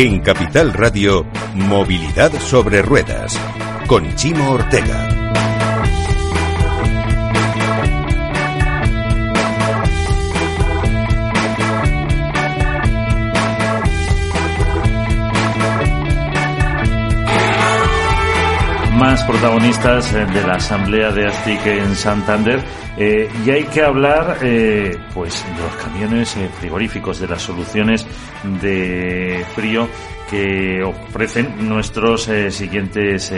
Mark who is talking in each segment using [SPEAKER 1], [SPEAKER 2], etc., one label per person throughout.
[SPEAKER 1] En Capital Radio, Movilidad sobre Ruedas, con Chimo Ortega.
[SPEAKER 2] más protagonistas eh, de la asamblea de ASTIC en Santander eh, y hay que hablar eh, pues de los camiones frigoríficos, de las soluciones de frío que ofrecen nuestros siguientes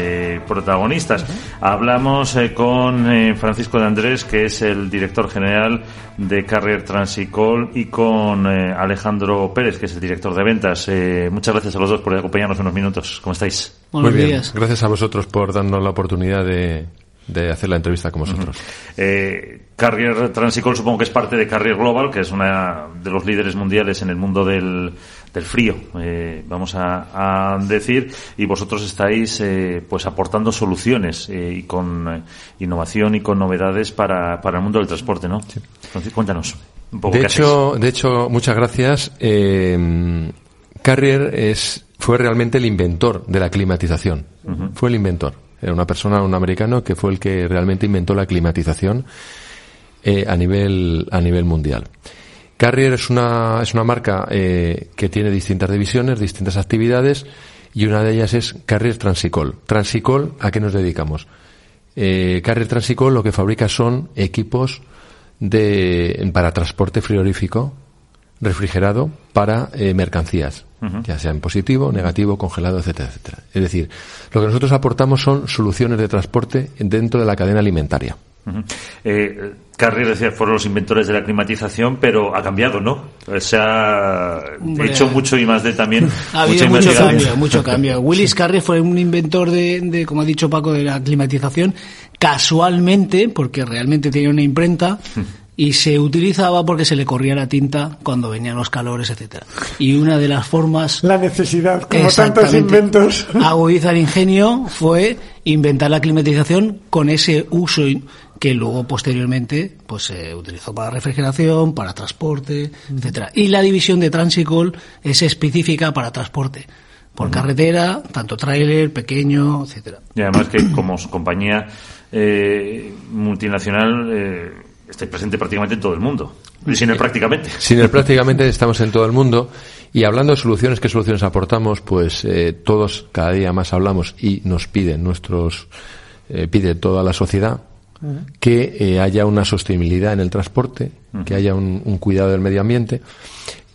[SPEAKER 2] protagonistas. Hablamos con Francisco de Andrés, que es el director general de Carrier Transicol, y con Alejandro Pérez, que es el director de ventas. muchas gracias a los dos por acompañarnos unos minutos. ¿Cómo estáis?
[SPEAKER 3] Muy bien, gracias a vosotros por darnos la oportunidad de, hacer la entrevista con vosotros.
[SPEAKER 2] Eh, Carrier Transicol supongo que es parte de Carrier Global, que es una de los líderes mundiales en el mundo del, frío, eh, vamos a, decir, y vosotros estáis eh, pues aportando soluciones y con innovación y con novedades para, para el mundo del transporte, ¿no? Sí. cuéntanos un poco.
[SPEAKER 3] De hecho, de hecho, muchas gracias. Carrier es fue realmente el inventor de la climatización. Fue el inventor. Era una persona, un americano, que fue el que realmente inventó la climatización eh, a nivel a nivel mundial. Carrier es una es una marca eh, que tiene distintas divisiones, distintas actividades y una de ellas es Carrier Transicol. Transicol, ¿a qué nos dedicamos? Eh, Carrier Transicol lo que fabrica son equipos de para transporte frigorífico refrigerado para eh, mercancías, ya sea en positivo, negativo, congelado, etcétera, etcétera. Es decir, lo que nosotros aportamos son soluciones de transporte dentro de la cadena alimentaria.
[SPEAKER 2] eh, Carrier decía fueron los inventores de la climatización, pero ha cambiado, ¿no? Se ha hecho mucho y más de también.
[SPEAKER 4] Ha habido mucho cambio, mucho cambio. Willis Carrier fue un inventor de, de, como ha dicho Paco, de la climatización, casualmente, porque realmente tenía una imprenta y se utilizaba porque se le corría la tinta cuando venían los calores, etcétera. Y una de las formas
[SPEAKER 5] la necesidad, como tantos inventos,
[SPEAKER 4] agudizar ingenio fue inventar la climatización con ese uso que luego posteriormente pues se utilizó para refrigeración, para transporte, etcétera. Y la división de Transicol es específica para transporte por carretera, tanto tráiler, pequeño, etcétera.
[SPEAKER 2] Y además que como compañía eh, multinacional eh, estáis presente prácticamente en todo el mundo. Sin el prácticamente.
[SPEAKER 3] Sin el prácticamente estamos en todo el mundo. Y hablando de soluciones, ¿qué soluciones aportamos? Pues eh, todos cada día más hablamos y nos piden nuestros, eh, pide toda la sociedad que eh, haya una sostenibilidad en el transporte, que haya un, un, cuidado del medio ambiente.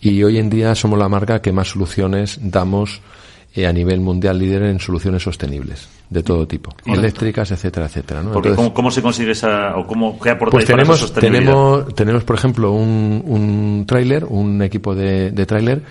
[SPEAKER 3] Y hoy en día somos la marca que más soluciones damos a nivel mundial líder en soluciones sostenibles de todo tipo, eléctricas, etcétera, etcétera. ¿no?
[SPEAKER 2] Porque ¿cómo, se consigue esa, o cómo, qué
[SPEAKER 3] aportáis pues tenemos, tenemos, tenemos, por ejemplo, un, un tráiler, un equipo de, de tráiler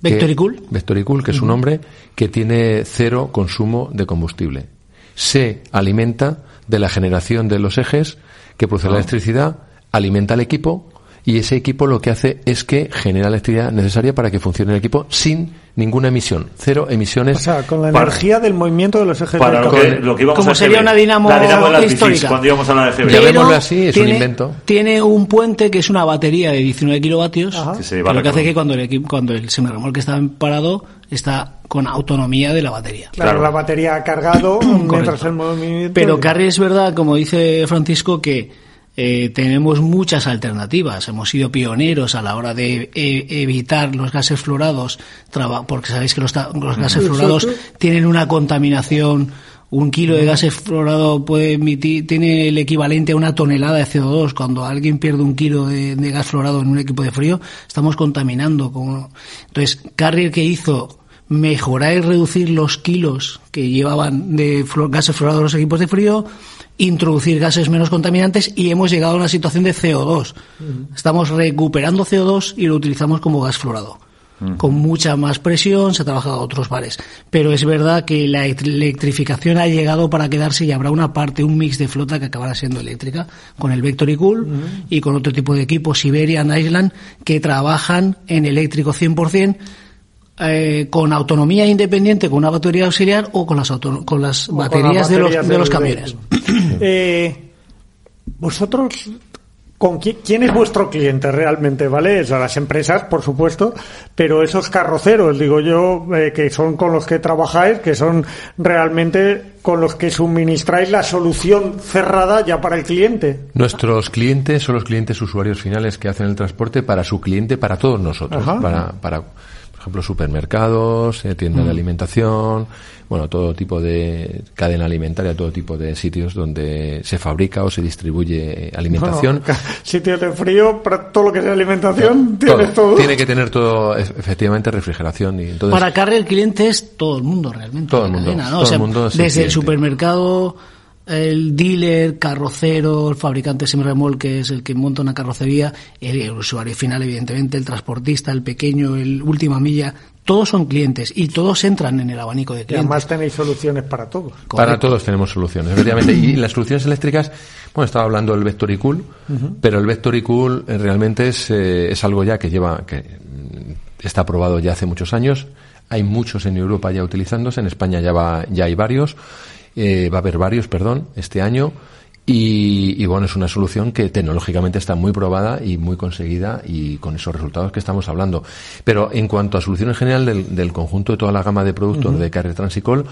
[SPEAKER 4] Vectoricool.
[SPEAKER 3] Vectoricool, que es un hombre que tiene cero consumo de combustible. Se alimenta de la generación de los ejes que produce la ah. electricidad, alimenta al equipo y ese equipo lo que hace es que genera la electricidad necesaria para que funcione el equipo sin ninguna emisión, cero emisiones.
[SPEAKER 5] O sea, con la energía del movimiento de los ejes
[SPEAKER 2] para lo que, lo que
[SPEAKER 4] Como sería una dinamo, histórica.
[SPEAKER 2] cuando íbamos a la de
[SPEAKER 3] Llamémoslo así, es un invento.
[SPEAKER 4] Tiene un puente que es una batería de 19 kilovatios, que lo que hace que cuando el, equipo, cuando el semirremolque está parado está con autonomía de la batería.
[SPEAKER 5] Claro, la batería ha cargado mientras el movimiento...
[SPEAKER 4] Pero Carri es verdad, como dice Francisco, que eh, tenemos muchas alternativas. Hemos sido pioneros a la hora de eh, evitar los gases fluorados, porque sabéis que los, gases fluorados tienen una contaminación. Un kilo de gases fluorado puede emitir, tiene el equivalente a una tonelada de CO2. Cuando alguien pierde un kilo de, gas fluorado en un equipo de frío, estamos contaminando. Como... Entonces, Carrier que hizo mejorar y reducir los kilos que llevaban de gases fluorados los equipos de frío, introducir gases menos contaminantes y hemos llegado a una situación de CO2. Estamos recuperando CO2 y lo utilizamos como gas fluorado. Con mucha más presión, se ha trabajado a otros bares. Pero es verdad que la electrificación ha llegado para quedarse y habrá una parte, un mix de flota que acabará siendo eléctrica, con el Vector y Cool y con otro tipo de equipos, Siberian Island, que trabajan en eléctrico 100%, eh, con autonomía independiente, con una batería auxiliar o con las, con las baterías, de, los, de los camiones.
[SPEAKER 5] Eh, vosotros ¿Con quién, es vuestro cliente realmente, vale? O las empresas, por supuesto, pero esos carroceros, digo yo, eh, que son con los que trabajáis, que son realmente con los que suministráis la solución cerrada ya para el cliente.
[SPEAKER 3] Nuestros clientes son los clientes usuarios finales que hacen el transporte para su cliente, para todos nosotros, para, para ejemplo, supermercados, eh, tiendas de mm. alimentación, bueno, todo tipo de cadena alimentaria, todo tipo de sitios donde se fabrica o se distribuye alimentación.
[SPEAKER 5] sitios de frío, para todo lo que sea alimentación, tiene todo,
[SPEAKER 3] Tiene que tener todo, efectivamente, refrigeración. Y entonces,
[SPEAKER 4] para Carre el cliente es todo el mundo realmente.
[SPEAKER 3] Todo el mundo. Todo el mundo
[SPEAKER 4] desde el supermercado el dealer, carrocero, el fabricante es el que monta una carrocería, el, usuario final, evidentemente, el transportista, el pequeño, el última milla, todos son clientes y todos entran en el abanico de clientes.
[SPEAKER 5] Y además tenéis soluciones para todos.
[SPEAKER 3] Para todos tenemos soluciones, efectivamente. y las soluciones eléctricas, bueno, estaba hablando del Vector Cool, pero el Vector Cool eh, realmente es, eh, es algo ya que lleva, que mm, está aprobado ya hace muchos años. Hay muchos en Europa ya utilizándose, en España ya, va, ya hay varios eh, va a haber varios, perdón, este año. Y, bueno, es una solución que tecnológicamente está muy probada y muy conseguida y con esos resultados que estamos hablando. Pero en cuanto a soluciones general del, conjunto de toda la gama de productos de Carrier Transicol,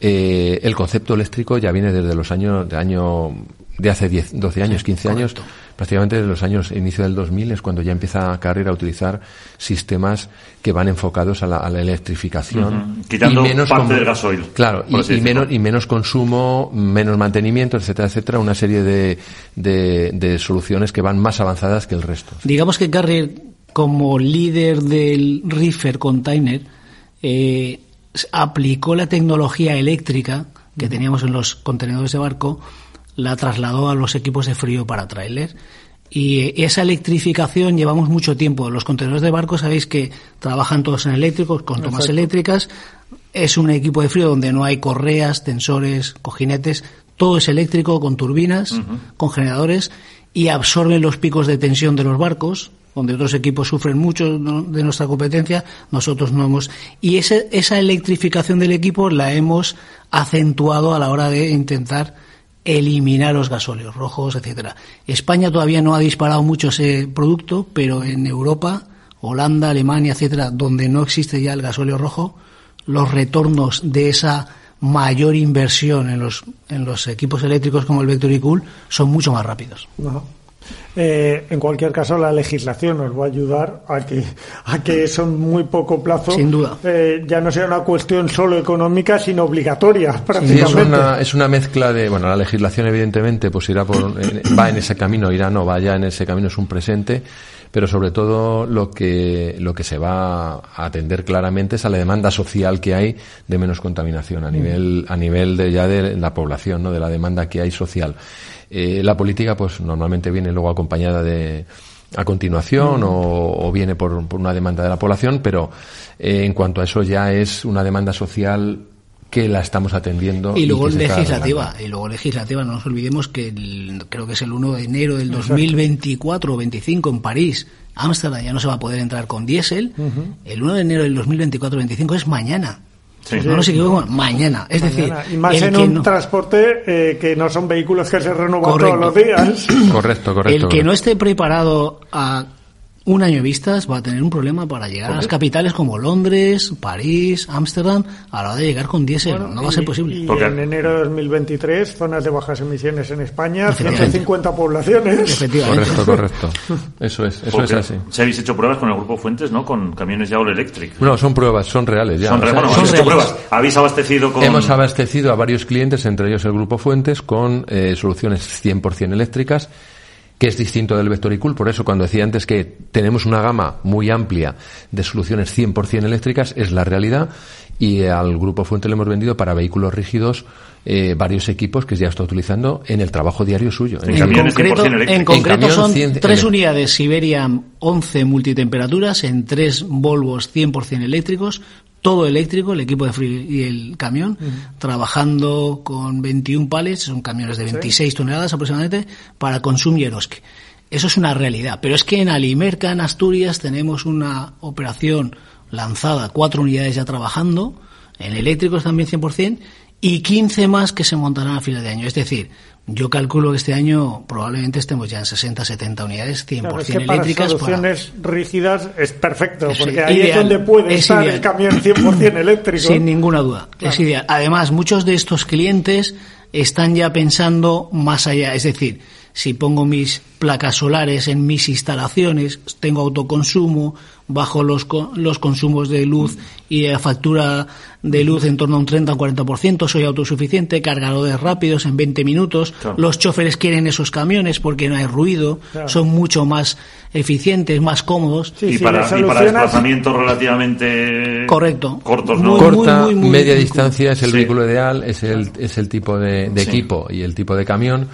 [SPEAKER 3] eh, el concepto eléctrico ya viene desde los años de año de hace 10, 12 años, 15 años, prácticamente desde los años inicio del 2000 es cuando ya empieza Carrier a utilizar sistemas que van enfocados a la, electrificación.
[SPEAKER 2] Quitando menos parte del gasoil.
[SPEAKER 3] Claro, y, menos, y menos consumo, menos mantenimiento, etcétera, etcétera, una serie de, de, soluciones que van más avanzadas que el resto.
[SPEAKER 4] Digamos que Carrier, como líder del reefer container, eh, aplicó la tecnología eléctrica que teníamos en los contenedores de barco la trasladó a los equipos de frío para trailer. Y esa electrificación llevamos mucho tiempo. Los contenedores de barco sabéis que trabajan todos en eléctricos, con tomas eléctricas. Es un equipo de frío donde no hay correas, tensores, cojinetes. Todo es eléctrico, con turbinas, con generadores y absorben los picos de tensión de los barcos, donde otros equipos sufren mucho de nuestra competencia, nosotros no hemos. Y ese, esa electrificación del equipo la hemos acentuado a la hora de intentar eliminar los gasóleos rojos, etcétera. España todavía no ha disparado mucho ese producto, pero en Europa, Holanda, Alemania, etcétera, donde no existe ya el gasóleo rojo, los retornos de esa mayor inversión en los, en los equipos eléctricos como el Vector Cool son mucho más rápidos.
[SPEAKER 5] Eh, en cualquier caso, la legislación nos va a ayudar a que, a que eso en muy poco plazo
[SPEAKER 4] Sin duda.
[SPEAKER 5] Eh, ya no sea una cuestión solo económica, sino obligatoria, prácticamente.
[SPEAKER 3] es, una, es una mezcla de, bueno, la legislación evidentemente pues irá por, va en ese camino, irá no, va ya en ese camino, es un presente, pero sobre todo lo que, lo que se va a atender claramente es a la demanda social que hay de menos contaminación a mm. nivel, a nivel de ya de la población, ¿no? de la demanda que hay social. Eh, la política, pues normalmente viene luego acompañada de a continuación o, viene por, una demanda de la población, pero eh, en cuanto a eso ya es una demanda social que la estamos atendiendo.
[SPEAKER 4] Y luego legislativa, y luego legislativa, no nos olvidemos que creo que es el 1 de enero del 2024 o 25 en París, Ámsterdam ya no se va a poder entrar con diésel. El 1 de enero del 2024-25 es mañana no nos equivocamos, mañana. Es decir,
[SPEAKER 5] y más en un transporte eh, que no son vehículos que se renuevan todos los días.
[SPEAKER 3] Correcto, correcto.
[SPEAKER 4] El que no esté preparado a un año vistas va a tener un problema para llegar a las capitales como Londres, París, Ámsterdam, a la hora de llegar con diésel. no va a ser posible.
[SPEAKER 5] Y en enero de 2023, zonas de bajas emisiones en España, 150 poblaciones.
[SPEAKER 4] Efectivamente.
[SPEAKER 3] Correcto, correcto. Eso es, eso es así.
[SPEAKER 2] Se habéis hecho pruebas con el grupo Fuentes, ¿no? Con camiones ya all electric.
[SPEAKER 3] No, son pruebas, son reales ya.
[SPEAKER 2] Son, habéis hecho pruebas. Habéis abastecido con...
[SPEAKER 3] Hemos abastecido a varios clientes, entre ellos el grupo Fuentes, con eh, soluciones 100% eléctricas que es distinto del Vectoricool. Por eso, cuando decía antes que tenemos una gama muy amplia de soluciones 100% eléctricas, es la realidad. Y al Grupo Fuente le hemos vendido para vehículos rígidos eh, varios equipos que ya está utilizando en el trabajo diario suyo.
[SPEAKER 4] En, concreto, en concreto son tres unidades Siberian 11 multitemperaturas en tres Volvos 100% eléctricos, todo eléctrico, el equipo de frío y el camión, trabajando con 21 palets, son camiones de 26 toneladas aproximadamente, para Consum y Eroski. Eso es una realidad. Pero es que en Alimerca, en Asturias, tenemos una operación lanzada, cuatro unidades ya trabajando, en eléctricos también 100%, y 15 más que se montarán a final de año. Es decir, yo calculo que este año probablemente estemos ya en 60, 70 unidades 100%
[SPEAKER 6] Claro, es que
[SPEAKER 4] eléctricas.
[SPEAKER 6] Para soluciones rígidas es perfecto, porque ahí es donde puede
[SPEAKER 4] es
[SPEAKER 6] estar
[SPEAKER 4] ideal.
[SPEAKER 6] el camión 100% eléctrico.
[SPEAKER 4] Sin ninguna duda, es ideal. Además, muchos de estos clientes están ya pensando más allá, es decir, si pongo mis placas solares en mis instalaciones, tengo autoconsumo, bajo los, co- los consumos de luz y la factura de luz en torno a un 30 o 40%, soy autosuficiente, cargadores rápidos en 20 minutos,
[SPEAKER 2] Claro.
[SPEAKER 4] los choferes quieren esos camiones porque no hay ruido,
[SPEAKER 6] Claro.
[SPEAKER 4] son mucho más eficientes, más cómodos.
[SPEAKER 6] Sí,
[SPEAKER 2] y,
[SPEAKER 6] sí,
[SPEAKER 2] para, y para desplazamientos relativamente
[SPEAKER 4] Correcto.
[SPEAKER 2] cortos, ¿no?
[SPEAKER 4] Muy,
[SPEAKER 3] corta,
[SPEAKER 4] muy, muy,
[SPEAKER 3] media
[SPEAKER 4] muy
[SPEAKER 3] distancia es el
[SPEAKER 2] Sí.
[SPEAKER 3] vehículo ideal, es el, es el tipo de, de
[SPEAKER 2] Sí.
[SPEAKER 3] equipo y el tipo de camión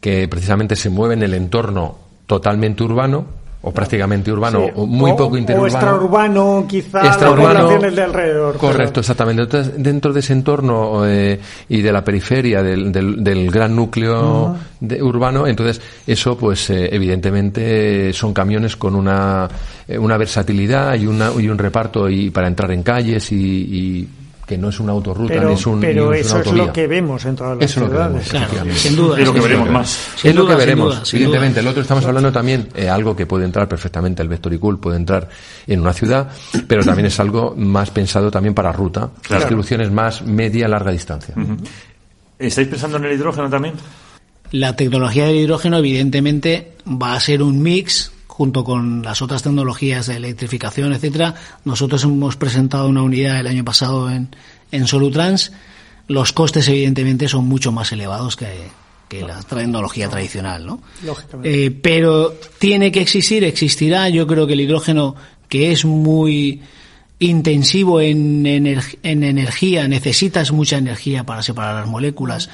[SPEAKER 3] que precisamente se mueve en el entorno totalmente urbano o prácticamente urbano
[SPEAKER 6] Sí,
[SPEAKER 3] o muy
[SPEAKER 6] o-
[SPEAKER 3] poco
[SPEAKER 6] O
[SPEAKER 3] interurbano.
[SPEAKER 6] extraurbano, quizá las
[SPEAKER 3] Extraurbano,
[SPEAKER 6] de alrededor.
[SPEAKER 3] Correcto,
[SPEAKER 6] pero-
[SPEAKER 3] exactamente. Entonces, dentro de ese entorno eh, y de la periferia del, del, del gran núcleo de- urbano, entonces eso, pues eh, evidentemente son camiones con una, eh, una versatilidad y, una, y un reparto y para entrar en calles y, y que no es una autorruta
[SPEAKER 6] Pero,
[SPEAKER 3] ni es un
[SPEAKER 6] pero
[SPEAKER 3] es
[SPEAKER 6] eso
[SPEAKER 3] una
[SPEAKER 6] es lo que vemos en todas las
[SPEAKER 3] Eso es lo que
[SPEAKER 6] ciudades.
[SPEAKER 3] vemos.
[SPEAKER 4] Claro,
[SPEAKER 3] efectivamente.
[SPEAKER 4] sin duda.
[SPEAKER 2] Es lo que veremos más.
[SPEAKER 4] Sin
[SPEAKER 3] es lo que veremos, evidentemente.
[SPEAKER 4] duda.
[SPEAKER 3] El otro estamos hablando también eh, algo que puede entrar perfectamente, el Vector y Cool puede entrar en una ciudad, pero también es algo más pensado también para ruta,
[SPEAKER 2] Claro.
[SPEAKER 3] distribuciones más media larga distancia.
[SPEAKER 2] ¿Estáis pensando en el hidrógeno también?
[SPEAKER 4] La tecnología del hidrógeno, evidentemente, va a ser un mix junto con las otras tecnologías de electrificación, etcétera. Nosotros hemos presentado una unidad el año pasado en, en Solutrans. Los costes, evidentemente, son mucho más elevados que, que la tecnología tradicional, ¿no?
[SPEAKER 6] Lógicamente.
[SPEAKER 4] Eh, pero tiene que existir, existirá. Yo creo que el hidrógeno, que es muy intensivo en, ener- en energía, necesitas mucha energía para separar las moléculas.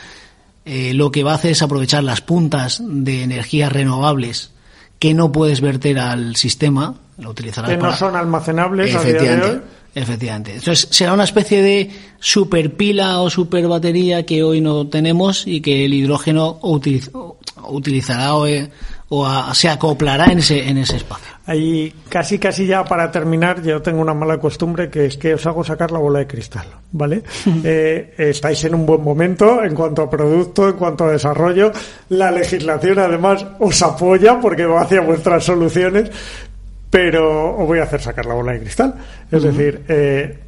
[SPEAKER 4] Eh, lo que va a hacer es aprovechar las puntas de energías renovables que no puedes verter al sistema, lo utilizarás
[SPEAKER 6] Que no son almacenables a día de
[SPEAKER 4] Efectivamente,
[SPEAKER 6] hoy.
[SPEAKER 4] efectivamente. Entonces será una especie de super pila o super batería que hoy no tenemos y que el hidrógeno utiliz- utilizará o, eh, o a- se acoplará en ese, en ese espacio.
[SPEAKER 6] Ahí, casi, casi ya para terminar, yo tengo una mala costumbre que es que os hago sacar la bola de cristal, ¿vale? Eh, estáis en un buen momento en cuanto a producto, en cuanto a desarrollo. La legislación, además, os apoya porque va hacia vuestras soluciones, pero os voy a hacer sacar la bola de cristal. Es decir, eh,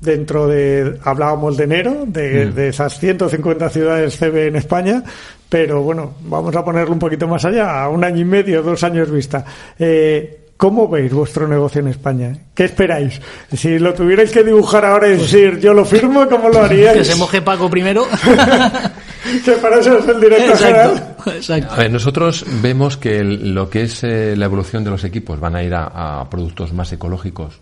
[SPEAKER 6] dentro de, hablábamos de enero, de, de esas 150 ciudades CB en España, pero bueno, vamos a ponerlo un poquito más allá, a un año y medio, dos años vista. Eh, ¿Cómo veis vuestro negocio en España? ¿Qué esperáis? Si lo tuvierais que dibujar ahora y decir, yo lo firmo, ¿cómo lo haríais?
[SPEAKER 4] Que se moje Paco primero.
[SPEAKER 6] Que para eso es el director general.
[SPEAKER 4] exacto.
[SPEAKER 3] A ver, nosotros vemos que el- lo que es eh, la evolución de los equipos van a ir a, a productos más ecológicos.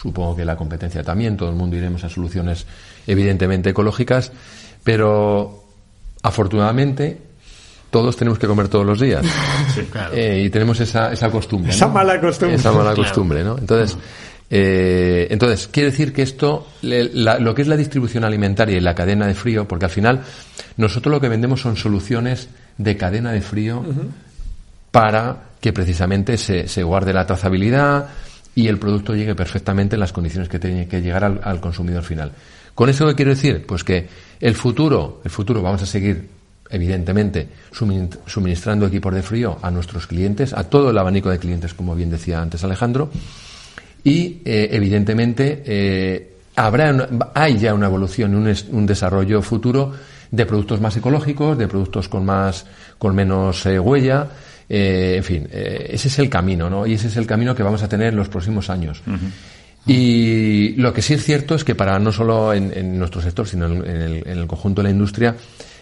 [SPEAKER 3] Supongo que la competencia también, todo el mundo iremos a soluciones evidentemente ecológicas, pero afortunadamente todos tenemos que comer todos los días. Eh, y tenemos esa, esa costumbre.
[SPEAKER 6] Esa
[SPEAKER 3] ¿no?
[SPEAKER 6] mala costumbre.
[SPEAKER 3] Esa mala
[SPEAKER 4] Claro.
[SPEAKER 3] costumbre, ¿no? Entonces, eh, entonces, quiere decir que esto, le- la- lo que es la distribución alimentaria y la cadena de frío, porque al final nosotros lo que vendemos son soluciones de cadena de frío para que precisamente se, se guarde la trazabilidad y el producto llegue perfectamente en las condiciones que tiene que llegar al, al consumidor final. ¿Con eso qué quiero decir? Pues que el futuro, el futuro vamos a seguir, evidentemente, sumin- suministrando equipos de frío a nuestros clientes, a todo el abanico de clientes, como bien decía antes Alejandro, y eh, evidentemente eh, habrá una- hay ya una evolución, un, es- un desarrollo futuro de productos más ecológicos, de productos con más, con menos eh, huella, eh, en fin, eh, ese es el camino, ¿no? Y ese es el camino que vamos a tener en los próximos años. Y lo que sí es cierto es que para no solo en, en nuestro sector, sino en el, en el conjunto de la industria,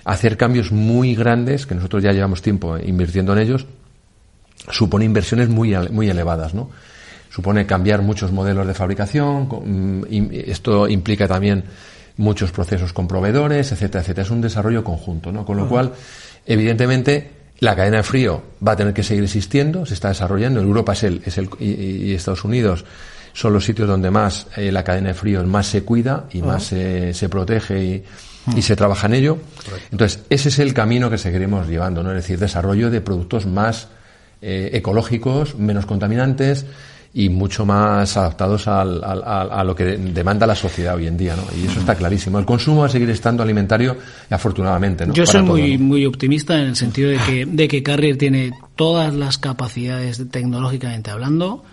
[SPEAKER 3] hacer cambios muy grandes, que nosotros ya llevamos tiempo invirtiendo en ellos, supone inversiones muy, muy elevadas, ¿no? Supone cambiar muchos modelos de fabricación, mm, esto implica también muchos procesos con proveedores, etcétera, etcétera. Es un desarrollo conjunto, ¿no? Con lo cual, evidentemente, la cadena de frío va a tener que seguir existiendo, se está desarrollando. En Europa es el, es el, y, y Estados Unidos son los sitios donde más eh, la cadena de frío más se cuida y más se, se protege y, y se trabaja en ello. Entonces, ese es el camino que seguiremos llevando, ¿no? Es decir, desarrollo de productos más eh, ecológicos, menos contaminantes y mucho más adaptados al, a lo que demanda la sociedad hoy en día, ¿no? Y eso está clarísimo. El consumo va a seguir estando alimentario, afortunadamente, ¿no?
[SPEAKER 4] Yo soy muy, muy optimista en el sentido de que, de que Carrier tiene todas las capacidades tecnológicamente hablando,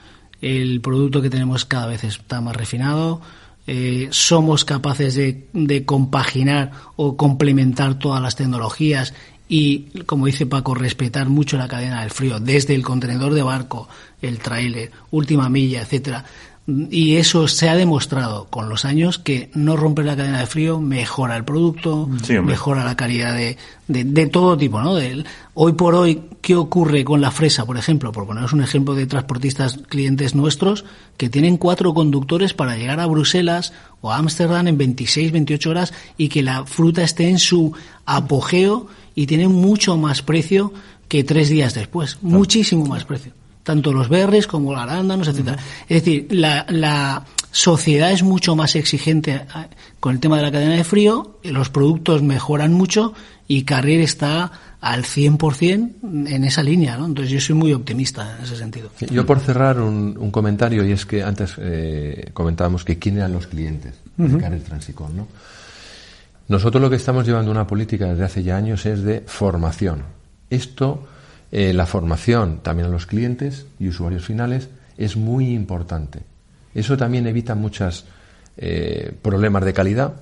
[SPEAKER 4] el producto que tenemos cada vez está más refinado, eh, somos capaces de, de, compaginar o complementar todas las tecnologías y, como dice Paco, respetar mucho la cadena del frío, desde el contenedor de barco, el trailer, última milla, etcétera. Y eso se ha demostrado con los años que no romper la cadena de frío mejora el producto, mejora la calidad de, de, todo tipo, ¿no? De, hoy por hoy, ¿qué ocurre con la fresa, por ejemplo? Por poneros un ejemplo de transportistas clientes nuestros que tienen cuatro conductores para llegar a Bruselas o a Ámsterdam en 26, 28 horas y que la fruta esté en su apogeo y tiene mucho más precio que tres días después, muchísimo más precio tanto los berries como los arándanos, etcétera. Es decir, la, la sociedad es mucho más exigente eh, con el tema de la cadena de frío, los productos mejoran mucho y Carrier está al 100% en esa línea, ¿no? Entonces yo soy muy optimista en ese sentido.
[SPEAKER 3] Yo por cerrar un, un comentario, y es que antes eh, comentábamos que quién eran los clientes de Carrier Transicon, ¿no? Nosotros lo que estamos llevando una política desde hace ya años es de formación. Esto eh, la formación también a los clientes y usuarios finales es muy importante. Eso también evita muchos eh, problemas de calidad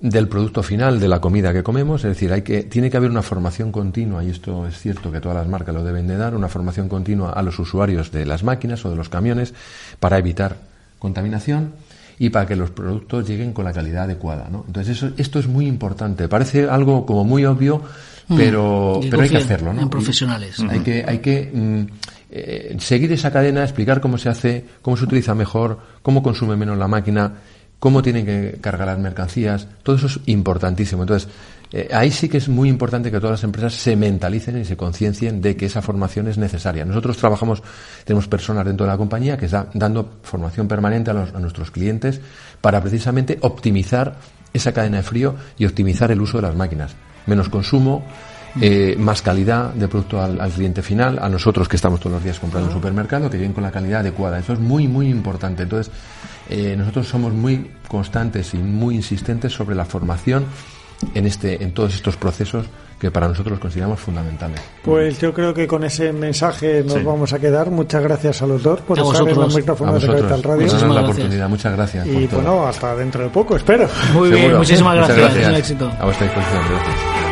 [SPEAKER 3] del producto final de la comida que comemos, es decir, hay que, tiene que haber una formación continua, y esto es cierto que todas las marcas lo deben de dar, una formación continua a los usuarios de las máquinas o de los camiones para evitar contaminación y para que los productos lleguen con la calidad adecuada. ¿no? Entonces, eso, esto es muy importante. Parece algo como muy obvio, Mm. pero, pero hay que hacerlo, ¿no?
[SPEAKER 4] En profesionales.
[SPEAKER 3] Hay que, hay que mm, eh, seguir esa cadena, explicar cómo se hace, cómo se utiliza mejor, cómo consume menos la máquina, cómo tienen que cargar las mercancías. Todo eso es importantísimo. Entonces, eh, ahí sí que es muy importante que todas las empresas se mentalicen y se conciencien de que esa formación es necesaria. Nosotros trabajamos, tenemos personas dentro de la compañía que están dando formación permanente a, a nuestros clientes para precisamente optimizar esa cadena de frío y optimizar el uso de las máquinas menos consumo, eh, más calidad de producto al, cliente final, a nosotros que estamos todos los días comprando en el supermercado, que vienen con la calidad adecuada. Eso es muy, muy importante. Entonces, eh, nosotros somos muy constantes y muy insistentes sobre la formación en, este, en todos estos procesos que para nosotros los consideramos fundamentales.
[SPEAKER 5] Pues yo creo que con ese mensaje nos vamos a quedar. Muchas gracias a los dos por estar en los micrófonos de Capital Radio.
[SPEAKER 3] Muchísimas la oportunidad. Muchas gracias.
[SPEAKER 5] Y bueno, hasta dentro de poco, espero.
[SPEAKER 4] Muy bien, muchísimas gracias. gracias. éxito.
[SPEAKER 3] A vuestra disposición. Gracias.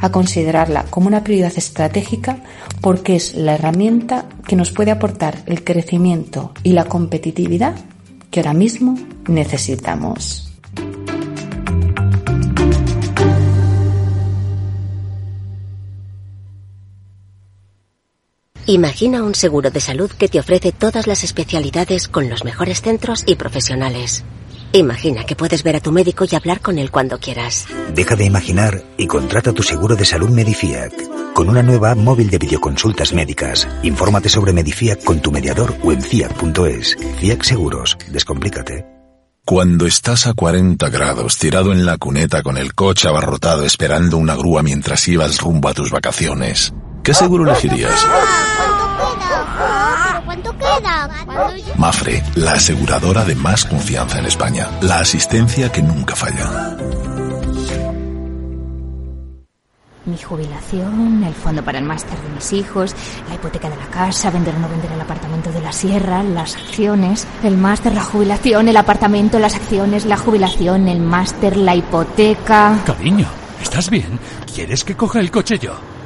[SPEAKER 7] a considerarla como una prioridad estratégica porque es la herramienta que nos puede aportar el crecimiento y la competitividad que ahora mismo necesitamos.
[SPEAKER 8] Imagina un seguro de salud que te ofrece todas las especialidades con los mejores centros y profesionales. Imagina que puedes ver a tu médico y hablar con él cuando quieras.
[SPEAKER 9] Deja de imaginar y contrata tu seguro de salud Medifiac. Con una nueva app móvil de videoconsultas médicas. Infórmate sobre Medifiac con tu mediador o en fiac.es. Fiac Seguros. Descomplícate.
[SPEAKER 10] Cuando estás a 40 grados tirado en la cuneta con el coche abarrotado esperando una grúa mientras ibas rumbo a tus vacaciones, ¿qué seguro elegirías?
[SPEAKER 11] ¿Cuánto queda?
[SPEAKER 10] Mafre, la aseguradora de más confianza en España. La asistencia que nunca falla.
[SPEAKER 12] Mi jubilación, el fondo para el máster de mis hijos, la hipoteca de la casa, vender o no vender el apartamento de la sierra, las acciones, el máster, la jubilación, el apartamento, las acciones, la jubilación, el máster, la hipoteca.
[SPEAKER 13] Cariño, ¿estás bien? ¿Quieres que coja el coche yo?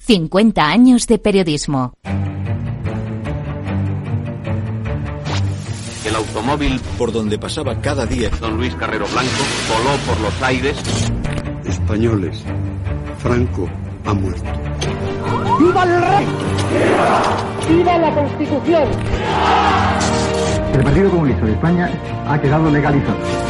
[SPEAKER 14] 50 años de periodismo.
[SPEAKER 15] El automóvil por donde pasaba cada día don Luis Carrero Blanco voló por los aires.
[SPEAKER 16] Españoles, Franco ha muerto.
[SPEAKER 17] ¡Viva el rey! ¡Viva la Constitución!
[SPEAKER 18] El Partido Comunista de España ha quedado legalizado.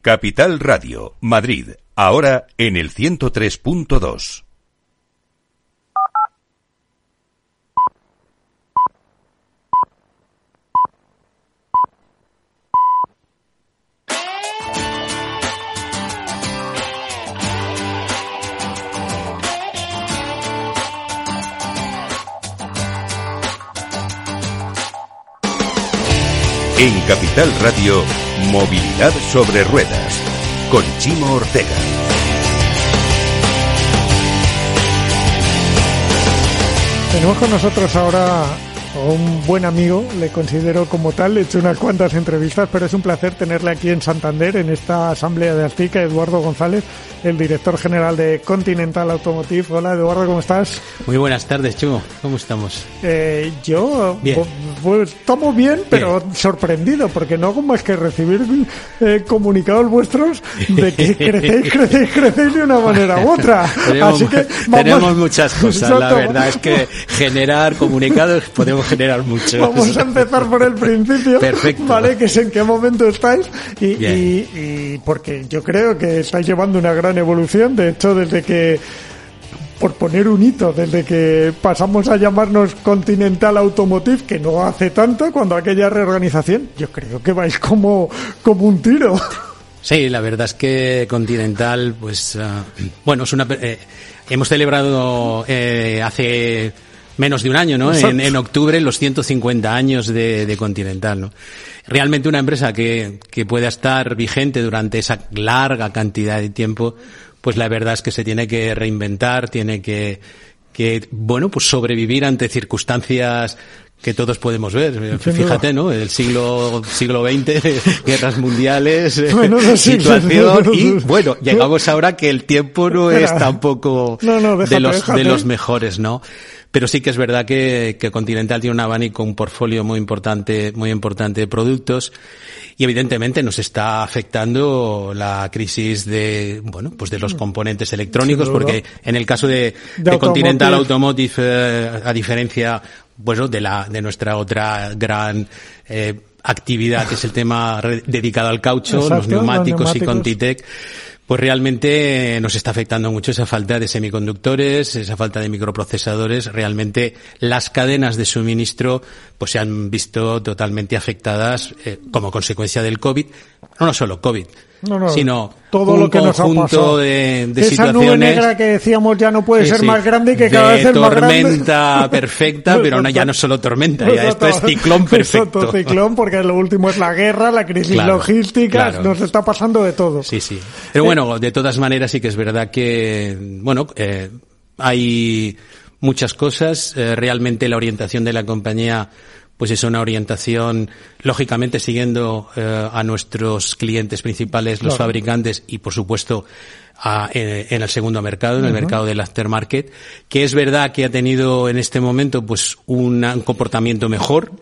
[SPEAKER 1] Capital Radio, Madrid, Ahora en el 103.2. En Capital Radio, Movilidad sobre Ruedas, con Chimo Ortega.
[SPEAKER 6] Tenemos con nosotros ahora a un buen amigo, le considero como tal, he hecho unas cuantas entrevistas, pero es un placer tenerle aquí en Santander, en esta asamblea de Artica, Eduardo González, el director general de Continental Automotive. Hola Eduardo, ¿cómo estás?
[SPEAKER 19] Muy buenas tardes, Chimo. ¿Cómo estamos?
[SPEAKER 6] Eh, yo, pues estamos bien, pero sorprendido, porque no hago más que recibir eh, comunicados vuestros de que crecéis, crecéis, crecéis de una manera u otra.
[SPEAKER 19] tenemos,
[SPEAKER 6] Así que
[SPEAKER 19] tenemos muchas cosas, la verdad es que generar comunicados podemos generar mucho.
[SPEAKER 6] Vamos a empezar por el principio.
[SPEAKER 19] Perfecto.
[SPEAKER 6] ¿Vale? Que es en qué momento estáis. Y, y, y porque yo creo que estáis llevando una gran evolución. De hecho, desde que por poner un hito, desde que pasamos a llamarnos Continental Automotive, que no hace tanto, cuando aquella reorganización, yo creo que vais como, como un tiro.
[SPEAKER 19] Sí, la verdad es que Continental, pues, uh, bueno, es una, eh, hemos celebrado eh, hace menos de un año, ¿no? En, en, octubre los 150 años de, de, Continental, ¿no? Realmente una empresa que, que pueda estar vigente durante esa larga cantidad de tiempo, pues la verdad es que se tiene que reinventar, tiene que, que bueno, pues sobrevivir ante circunstancias que todos podemos ver. Fíjate, ¿no? El siglo siglo XX, guerras mundiales, bueno, no, situación y bueno, llegamos ahora que el tiempo no es tampoco
[SPEAKER 6] déjate,
[SPEAKER 19] de los
[SPEAKER 6] déjate.
[SPEAKER 19] de los mejores, ¿no? Pero sí que es verdad que, que Continental tiene un abanico, un portfolio muy importante, muy importante de productos y evidentemente nos está afectando la crisis de, bueno, pues de los componentes electrónicos, porque en el caso de, de, de Continental Automotive, eh, a diferencia, bueno, de la, de nuestra otra gran, eh, actividad que es el tema dedicado al caucho,
[SPEAKER 6] Exacto,
[SPEAKER 19] los, neumáticos
[SPEAKER 6] los neumáticos.
[SPEAKER 19] Y Contitec, pues realmente nos está afectando mucho esa falta de semiconductores, esa falta de microprocesadores. Realmente las cadenas de suministro pues se han visto totalmente afectadas eh, como consecuencia del COVID. No, no solo COVID,
[SPEAKER 6] no, no,
[SPEAKER 19] sino
[SPEAKER 6] todo
[SPEAKER 19] un
[SPEAKER 6] lo que nos ha
[SPEAKER 19] conjunto
[SPEAKER 6] pasado.
[SPEAKER 19] de, de
[SPEAKER 6] Esa
[SPEAKER 19] situaciones.
[SPEAKER 6] nube negra que decíamos ya no puede
[SPEAKER 19] Sí,
[SPEAKER 6] ser
[SPEAKER 19] sí.
[SPEAKER 6] más grande y que
[SPEAKER 19] de
[SPEAKER 6] cada vez es más grande.
[SPEAKER 19] tormenta perfecta, pero no, ya no solo tormenta, ya esto es ciclón perfecto.
[SPEAKER 6] Exacto, ciclón, porque lo último es la guerra, la crisis
[SPEAKER 19] Claro,
[SPEAKER 6] logística,
[SPEAKER 19] claro.
[SPEAKER 6] nos está pasando de todo.
[SPEAKER 19] Sí, sí. Pero bueno, de todas maneras sí que es verdad que, bueno, eh, hay muchas cosas. Eh, realmente la orientación de la compañía pues es una orientación, lógicamente siguiendo eh, a nuestros clientes principales, los
[SPEAKER 6] Claro.
[SPEAKER 19] fabricantes y por supuesto a- en, en el segundo mercado, en el mercado del aftermarket, que es verdad que ha tenido en este momento pues una- un comportamiento mejor.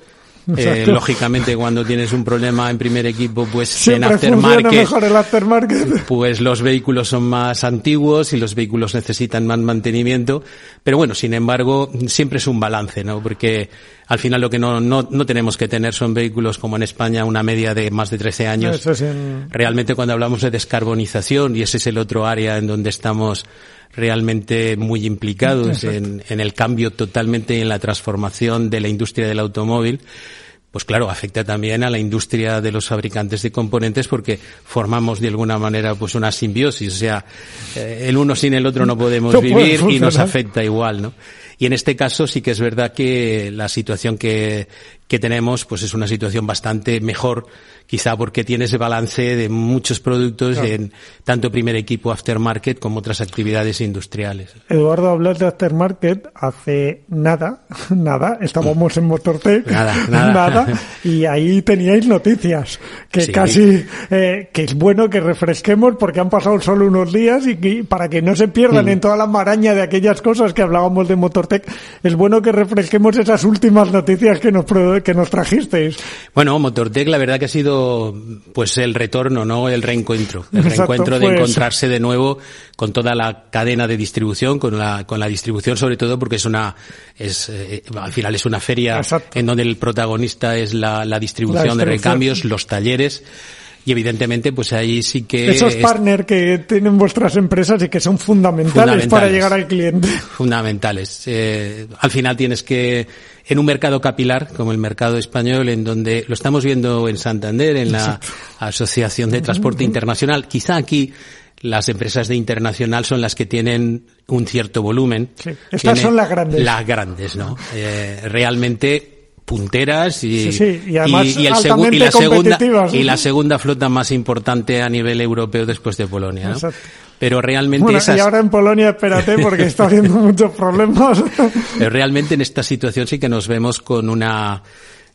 [SPEAKER 19] Eh, lógicamente cuando tienes un problema en primer equipo pues
[SPEAKER 6] Siempre
[SPEAKER 19] en aftermarket
[SPEAKER 6] mejor el aftermarket.
[SPEAKER 19] pues los vehículos son más antiguos y los vehículos necesitan más mantenimiento. Pero bueno, sin embargo, siempre es un balance, ¿no? Porque al final lo que no, no, no tenemos que tener son vehículos como en España, una media de más de 13 años.
[SPEAKER 6] Eso
[SPEAKER 19] Realmente cuando hablamos de descarbonización, y ese es el otro área en donde estamos realmente muy implicados en, en el cambio totalmente en la transformación de la industria del automóvil, pues claro, afecta también a la industria de los fabricantes de componentes porque formamos de alguna manera pues una simbiosis, o sea, eh, el uno sin el otro no podemos
[SPEAKER 6] No
[SPEAKER 19] vivir y nos afecta igual, ¿no? Y en este caso sí que es verdad que la situación que, que tenemos pues es una situación bastante mejor, quizá porque tiene ese balance de muchos productos
[SPEAKER 6] Claro.
[SPEAKER 19] en tanto primer equipo aftermarket como otras actividades industriales.
[SPEAKER 6] Eduardo, hablas de aftermarket hace nada, nada, estábamos en Motortech,
[SPEAKER 19] Nada, nada.
[SPEAKER 6] y ahí teníais noticias, que
[SPEAKER 19] Sí.
[SPEAKER 6] casi, eh, que es bueno que refresquemos porque han pasado solo unos días y que, para que no se pierdan
[SPEAKER 19] Mm.
[SPEAKER 6] en toda la maraña de aquellas cosas que hablábamos de Motortech, es bueno que refresquemos esas últimas noticias que nos, que nos trajisteis.
[SPEAKER 19] Bueno, Motortech la verdad que ha sido pues el retorno, ¿no? El reencuentro. El
[SPEAKER 6] Exacto,
[SPEAKER 19] reencuentro de
[SPEAKER 6] fue eso.
[SPEAKER 19] encontrarse de nuevo con toda la cadena de distribución, con la, con la distribución sobre todo porque es una, es, eh, al final es una feria
[SPEAKER 6] Exacto.
[SPEAKER 19] en donde el protagonista es la, la distribución
[SPEAKER 6] La
[SPEAKER 19] de recambios, los talleres. y evidentemente pues ahí sí que
[SPEAKER 6] esos partners que tienen vuestras empresas y que son fundamentales, para llegar al cliente
[SPEAKER 19] fundamentales eh, al final tienes que en un mercado capilar como el mercado español en donde lo estamos viendo en Santander en la Asociación de Transporte Internacional quizá aquí las empresas de internacional son las que tienen un cierto volumen.
[SPEAKER 6] Estas son las grandes.
[SPEAKER 19] Las grandes, ¿no? Eh, realmente punteras y,
[SPEAKER 6] y, además
[SPEAKER 19] y, el y, la segunda y la segunda flota más importante a nivel europeo después de Polonia ¿no? Pero realmente
[SPEAKER 6] bueno,
[SPEAKER 19] esas...
[SPEAKER 6] y ahora en Polonia espérate porque está habiendo muchos problemas.
[SPEAKER 19] Pero realmente en esta situación sí que nos vemos con una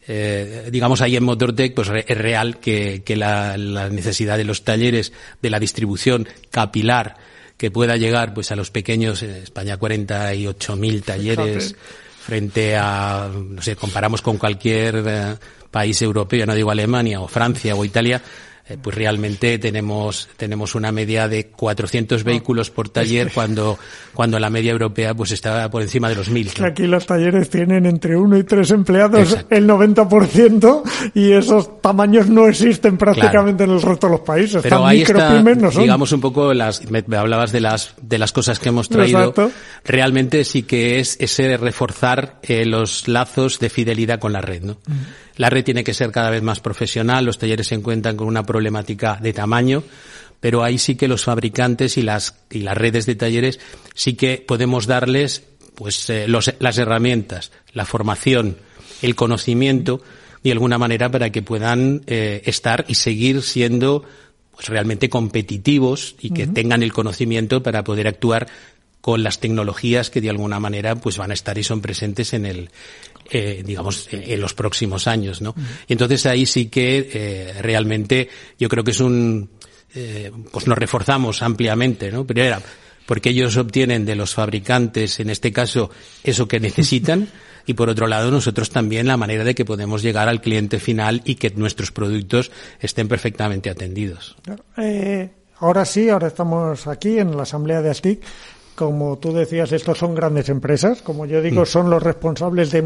[SPEAKER 19] eh, digamos ahí en Motortech pues es real que, que la, la necesidad de los talleres de la distribución capilar que pueda llegar pues a los pequeños en España 48.000 talleres frente a, no sé, comparamos con cualquier eh, país europeo, no digo Alemania o Francia o Italia, eh, pues realmente tenemos tenemos una media de 400 vehículos por taller cuando cuando la media europea pues está por encima de los 1000.
[SPEAKER 6] ¿no? Aquí los talleres tienen entre uno y tres empleados Exacto. el 90% y esos tamaños no existen prácticamente claro. en el resto de los países.
[SPEAKER 19] Pero ahí está, no son. digamos un poco las me, me, hablabas de las de las cosas que hemos traído.
[SPEAKER 6] Exacto.
[SPEAKER 19] Realmente sí que es ese reforzar eh, los lazos de fidelidad con la red, ¿no? Mm. La red tiene que ser cada vez más profesional, los talleres se encuentran con una problemática de tamaño, pero ahí sí que los fabricantes y las, y las redes de talleres sí que podemos darles pues eh, los, las herramientas, la formación, el conocimiento de alguna manera para que puedan eh, estar y seguir siendo pues realmente competitivos y que uh -huh. tengan el conocimiento para poder actuar con las tecnologías que de alguna manera pues van a estar y son presentes en el eh, digamos en los próximos años no y entonces ahí sí que eh, realmente yo creo que es un eh, pues nos reforzamos ampliamente no primero porque ellos obtienen de los fabricantes en este caso eso que necesitan y por otro lado nosotros también la manera de que podemos llegar al cliente final y que nuestros productos estén perfectamente atendidos.
[SPEAKER 6] Eh, ahora sí, ahora estamos aquí en la asamblea de ASTIC como tú decías, estos son grandes empresas, como yo digo, son los responsables de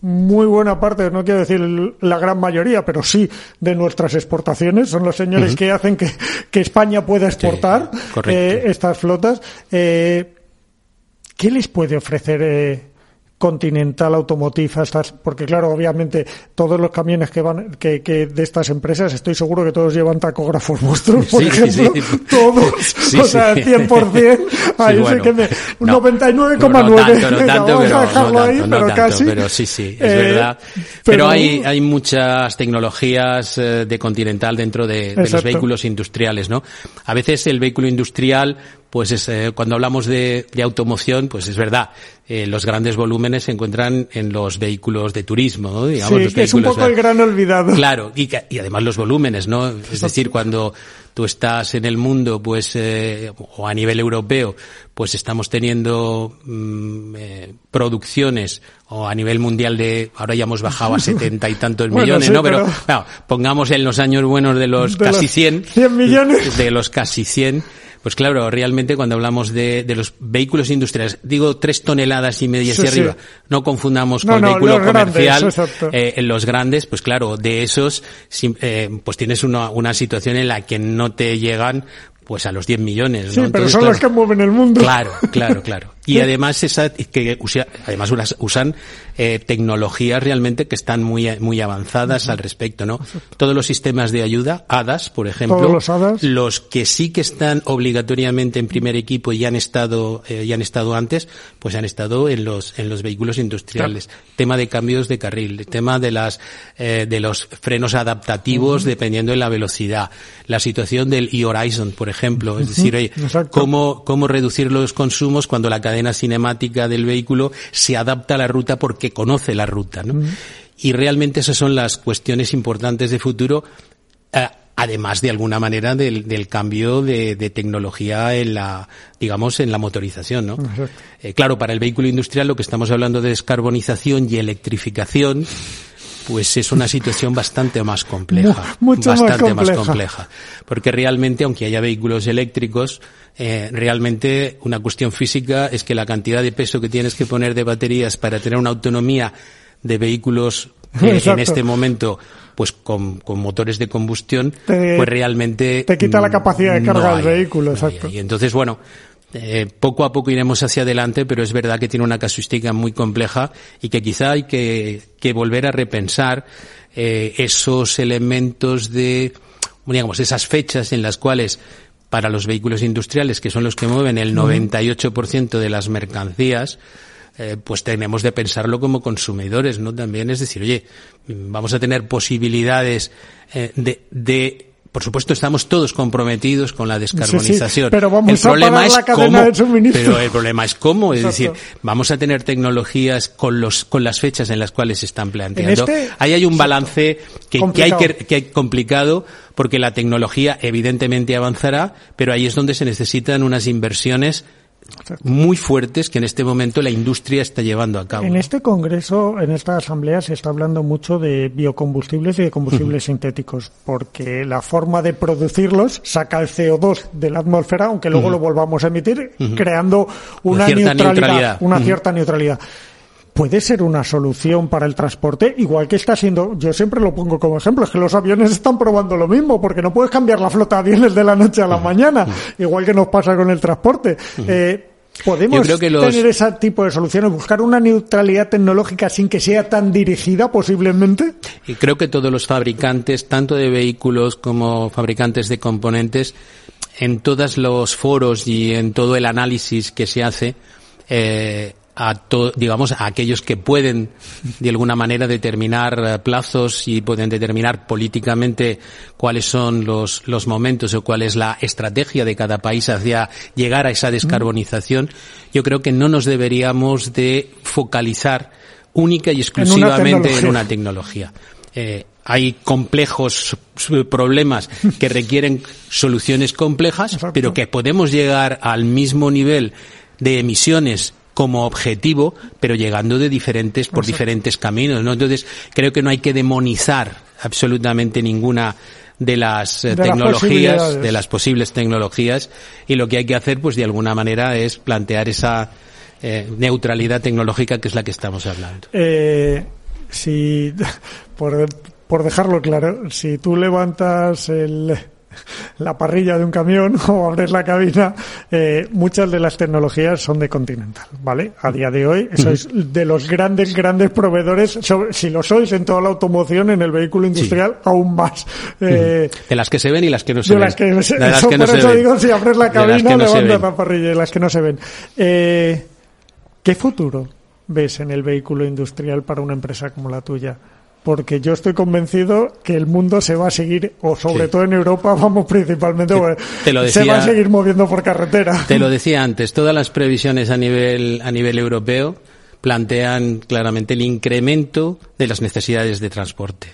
[SPEAKER 6] muy buena parte, no quiero decir la gran mayoría, pero sí de nuestras exportaciones, son los señores uh -huh. que hacen que, que, España pueda exportar
[SPEAKER 19] sí,
[SPEAKER 6] eh, estas flotas. Eh, ¿Qué les puede ofrecer eh, Continental Automotive estas porque claro obviamente todos los camiones que van que, que de estas empresas estoy seguro que todos llevan tacógrafos vuestros por
[SPEAKER 19] sí,
[SPEAKER 6] ejemplo
[SPEAKER 19] sí, sí.
[SPEAKER 6] todos o sea
[SPEAKER 19] sí.
[SPEAKER 6] 100% ahí
[SPEAKER 19] bueno.
[SPEAKER 6] sé que me un
[SPEAKER 19] No.
[SPEAKER 6] 99,9
[SPEAKER 19] No no
[SPEAKER 6] vamos
[SPEAKER 19] pero,
[SPEAKER 6] a dejarlo
[SPEAKER 19] no
[SPEAKER 6] ahí
[SPEAKER 19] tanto, no
[SPEAKER 6] pero
[SPEAKER 19] tanto,
[SPEAKER 6] casi
[SPEAKER 19] pero sí, sí, es
[SPEAKER 6] Eh,
[SPEAKER 19] verdad. Pero,
[SPEAKER 6] pero-
[SPEAKER 19] hay, hay muchas tecnologías eh, de Continental dentro de, de los vehículos industriales, ¿no? A veces el vehículo industrial, pues es, eh, cuando hablamos de, de automoción, pues es verdad, eh, los grandes volúmenes se encuentran en los vehículos de turismo, ¿no? Digamos,
[SPEAKER 6] sí,
[SPEAKER 19] los
[SPEAKER 6] que es un poco el gran olvidado
[SPEAKER 19] Claro, y, y además los volúmenes, ¿no? Es decir, cuando tú estás en el mundo, pues, eh, o a nivel europeo, pues estamos teniendo mm, eh, producciones, o a nivel mundial de, ahora ya hemos bajado a setenta y tantos
[SPEAKER 6] Bueno,
[SPEAKER 19] millones,
[SPEAKER 6] sí,
[SPEAKER 19] ¿no? Pero,
[SPEAKER 6] pero-
[SPEAKER 19] pongamos en los años buenos de los
[SPEAKER 6] De
[SPEAKER 19] casi 100.
[SPEAKER 6] 100 millones.
[SPEAKER 19] De los casi 100. Pues claro, realmente cuando hablamos de, de los vehículos industriales, digo tres toneladas y media
[SPEAKER 6] Sí,
[SPEAKER 19] hacia
[SPEAKER 6] sí.
[SPEAKER 19] arriba, no confundamos
[SPEAKER 6] No,
[SPEAKER 19] con
[SPEAKER 6] no,
[SPEAKER 19] vehículo
[SPEAKER 6] los
[SPEAKER 19] comercial, eh, en los grandes, pues claro, de esos, eh, pues tienes una, una situación en la que no te llegan pues a los 10 millones.
[SPEAKER 6] sí
[SPEAKER 19] ¿no?
[SPEAKER 6] pero
[SPEAKER 19] Entonces,
[SPEAKER 6] son
[SPEAKER 19] claro,
[SPEAKER 6] los que mueven el mundo
[SPEAKER 19] Claro, claro, claro. Y además esa, que usa- además usan eh, tecnologías realmente que están muy muy avanzadas al respecto, ¿no? Todos los sistemas de ayuda, ADAS, por ejemplo,
[SPEAKER 6] Todos los HADAS.
[SPEAKER 19] los que sí que están obligatoriamente en primer equipo y han estado eh, y han estado antes, pues han estado en los en los vehículos industriales. Tema de cambios de carril, tema de las eh, de los frenos adaptativos dependiendo de la velocidad, la situación del e-horizon, por ejemplo, es decir, oye, cómo cómo reducir los consumos cuando la cadena cinemática del vehículo se adapta a la ruta porque conoce la ruta, ¿no? Y realmente esas son las cuestiones importantes de futuro eh, además de alguna manera del, del cambio de, de tecnología en la, digamos, en la motorización, ¿no? Eh, claro, para el vehículo industrial lo que estamos hablando de descarbonización y electrificación, pues es una situación bastante más compleja.
[SPEAKER 6] Mu- mucho más
[SPEAKER 19] bastante
[SPEAKER 6] compleja.
[SPEAKER 19] compleja. Porque realmente, aunque haya vehículos eléctricos, eh, realmente una cuestión física es que la cantidad de peso que tienes que poner de baterías para tener una autonomía de vehículos en
[SPEAKER 6] Exacto.
[SPEAKER 19] este momento pues con, con motores de combustión,
[SPEAKER 6] Te-
[SPEAKER 19] pues realmente
[SPEAKER 6] Te quita la
[SPEAKER 19] mm,
[SPEAKER 6] capacidad de
[SPEAKER 19] no
[SPEAKER 6] carga del vehículo, exacto.
[SPEAKER 19] Y entonces, bueno, eh, poco a poco iremos hacia adelante, pero es verdad que tiene una casuística muy compleja y que quizá hay que, que volver a repensar eh, esos elementos de, digamos, esas fechas en las cuales para los vehículos industriales, que son los que mueven el
[SPEAKER 6] Ujú.
[SPEAKER 19] 98% de las mercancías, eh, pues tenemos de pensarlo como consumidores, ¿no? También es decir, oye, vamos a tener posibilidades eh, de, de por supuesto, estamos todos comprometidos con la descarbonización.
[SPEAKER 6] pero vamos
[SPEAKER 19] el
[SPEAKER 6] a
[SPEAKER 19] problema
[SPEAKER 6] parar
[SPEAKER 19] es
[SPEAKER 6] la cadena
[SPEAKER 19] cómo,
[SPEAKER 6] de suministro.
[SPEAKER 19] pero el problema es cómo, es
[SPEAKER 6] Exacto.
[SPEAKER 19] decir, vamos a tener tecnologías con los con las fechas en las cuales se están planteando.
[SPEAKER 6] este-
[SPEAKER 19] Ahí hay un balance que, que hay que, que hay complicado porque la tecnología evidentemente avanzará, pero ahí es donde se necesitan unas inversiones muy fuertes que en este momento la industria está llevando a cabo.
[SPEAKER 6] En este congreso, en esta asamblea, se está hablando mucho de biocombustibles y de combustibles sintéticos, porque la forma de producirlos saca el CO2 de la atmósfera, aunque luego lo volvamos a emitir, creando una, neutralidad,
[SPEAKER 19] neutralidad.
[SPEAKER 6] una cierta neutralidad. Puede ser una solución para el transporte, igual que está siendo, yo siempre lo pongo como ejemplo, es que los aviones están probando lo mismo, porque no puedes cambiar la flota de aviones de la noche a la mañana, igual que nos pasa con el transporte. Eh, Podemos
[SPEAKER 19] Yo creo que los-
[SPEAKER 6] tener ese tipo de soluciones, buscar una neutralidad tecnológica sin que sea tan dirigida posiblemente.
[SPEAKER 19] Y creo que todos los fabricantes, tanto de vehículos como fabricantes de componentes, en todos los foros y en todo el análisis que se hace, eh, a to- digamos, a aquellos que pueden de alguna manera determinar eh, plazos y pueden determinar políticamente cuáles son los, los momentos o cuál es la estrategia de cada país hacia llegar a esa descarbonización, yo creo que no nos deberíamos de focalizar única y exclusivamente en
[SPEAKER 6] tecnología.
[SPEAKER 19] una tecnología. Eh, hay complejos problemas que requieren soluciones complejas, pero que podemos llegar al mismo nivel de emisiones como objetivo, pero llegando de diferentes por
[SPEAKER 6] Exacto.
[SPEAKER 19] diferentes caminos, ¿no? Entonces, creo que no hay que demonizar absolutamente ninguna de las eh,
[SPEAKER 6] De
[SPEAKER 19] tecnologías, de las posibles tecnologías, y lo que hay que hacer, pues de alguna manera, es plantear esa eh, neutralidad tecnológica que es la que estamos hablando.
[SPEAKER 6] Eh, si, por, por dejarlo claro, si tú levantas el, la parrilla de un camión o abres la cabina, eh, muchas de las tecnologías son de Continental, ¿vale? A día de hoy sois de los grandes, grandes proveedores, sobre- si lo sois en toda la automoción, en el vehículo industrial, aún más. Eh,
[SPEAKER 19] De las que se ven y las que no se
[SPEAKER 6] de
[SPEAKER 19] ven.
[SPEAKER 6] las que,
[SPEAKER 19] De las
[SPEAKER 6] eso,
[SPEAKER 19] que no
[SPEAKER 6] por
[SPEAKER 19] se
[SPEAKER 6] eso
[SPEAKER 19] ven.
[SPEAKER 6] digo, si abres la
[SPEAKER 19] De
[SPEAKER 6] cabina, levantas la parrilla, y las que no se ven. Eh, ¿Qué futuro ves en el vehículo industrial para una empresa como la tuya? Porque yo estoy convencido que el mundo se va a seguir, o sobre
[SPEAKER 19] Sí.
[SPEAKER 6] todo en Europa, vamos principalmente, pues,
[SPEAKER 19] te lo
[SPEAKER 6] se va a seguir moviendo por carretera.
[SPEAKER 19] Te lo decía antes, todas las previsiones a nivel, a nivel europeo plantean claramente el incremento de las necesidades de transporte.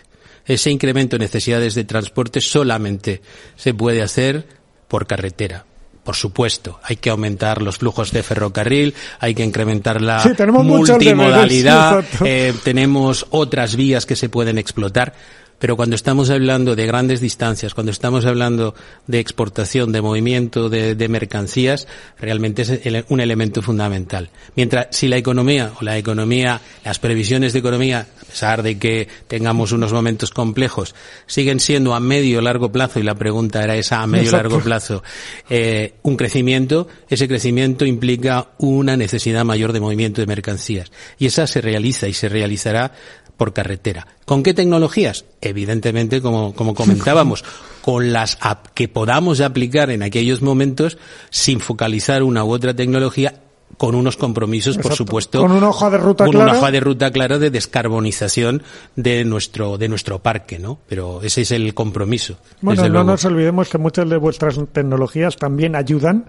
[SPEAKER 19] Ese incremento de necesidades de transporte solamente se puede hacer por carretera. Por supuesto, hay que aumentar los flujos de ferrocarril, hay que incrementar la
[SPEAKER 6] Sí, deberes,
[SPEAKER 19] multimodalidad, eh, tenemos otras vías que se pueden explotar, pero cuando estamos hablando de grandes distancias, cuando estamos hablando de exportación, de movimiento de, de mercancías, realmente es un elemento fundamental. Mientras, si la economía o la economía, las previsiones de economía, a pesar de que tengamos unos momentos complejos, siguen siendo a medio largo plazo, y la pregunta era esa, a medio
[SPEAKER 6] Exacto.
[SPEAKER 19] largo plazo, eh, un crecimiento, ese crecimiento implica una necesidad mayor de movimiento de mercancías. Y esa se realiza y se realizará por carretera. ¿Con qué tecnologías? Evidentemente, como, como comentábamos, con las que podamos aplicar en aquellos momentos sin focalizar una u otra tecnología con unos compromisos, por supuesto,
[SPEAKER 6] Con una hoja de ruta
[SPEAKER 19] con
[SPEAKER 6] clara.
[SPEAKER 19] una hoja de ruta clara de descarbonización de nuestro de nuestro parque, ¿no? Pero ese es el compromiso.
[SPEAKER 6] Bueno, no
[SPEAKER 19] luego.
[SPEAKER 6] nos olvidemos que muchas de vuestras tecnologías también ayudan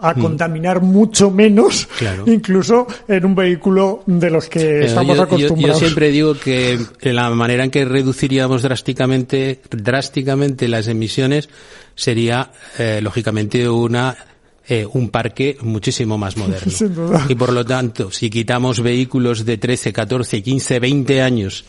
[SPEAKER 6] a
[SPEAKER 19] Mm.
[SPEAKER 6] contaminar mucho menos,
[SPEAKER 19] Claro.
[SPEAKER 6] incluso en un vehículo de los que
[SPEAKER 19] Eh,
[SPEAKER 6] estamos
[SPEAKER 19] yo, yo-
[SPEAKER 6] acostumbrados.
[SPEAKER 19] yo siempre digo que la manera en que reduciríamos drásticamente, drásticamente las emisiones sería, eh, lógicamente, una eh, un parque muchísimo más moderno.
[SPEAKER 6] Sin duda.
[SPEAKER 19] Y por lo tanto, si quitamos vehículos de 13, 14, 15, 20 años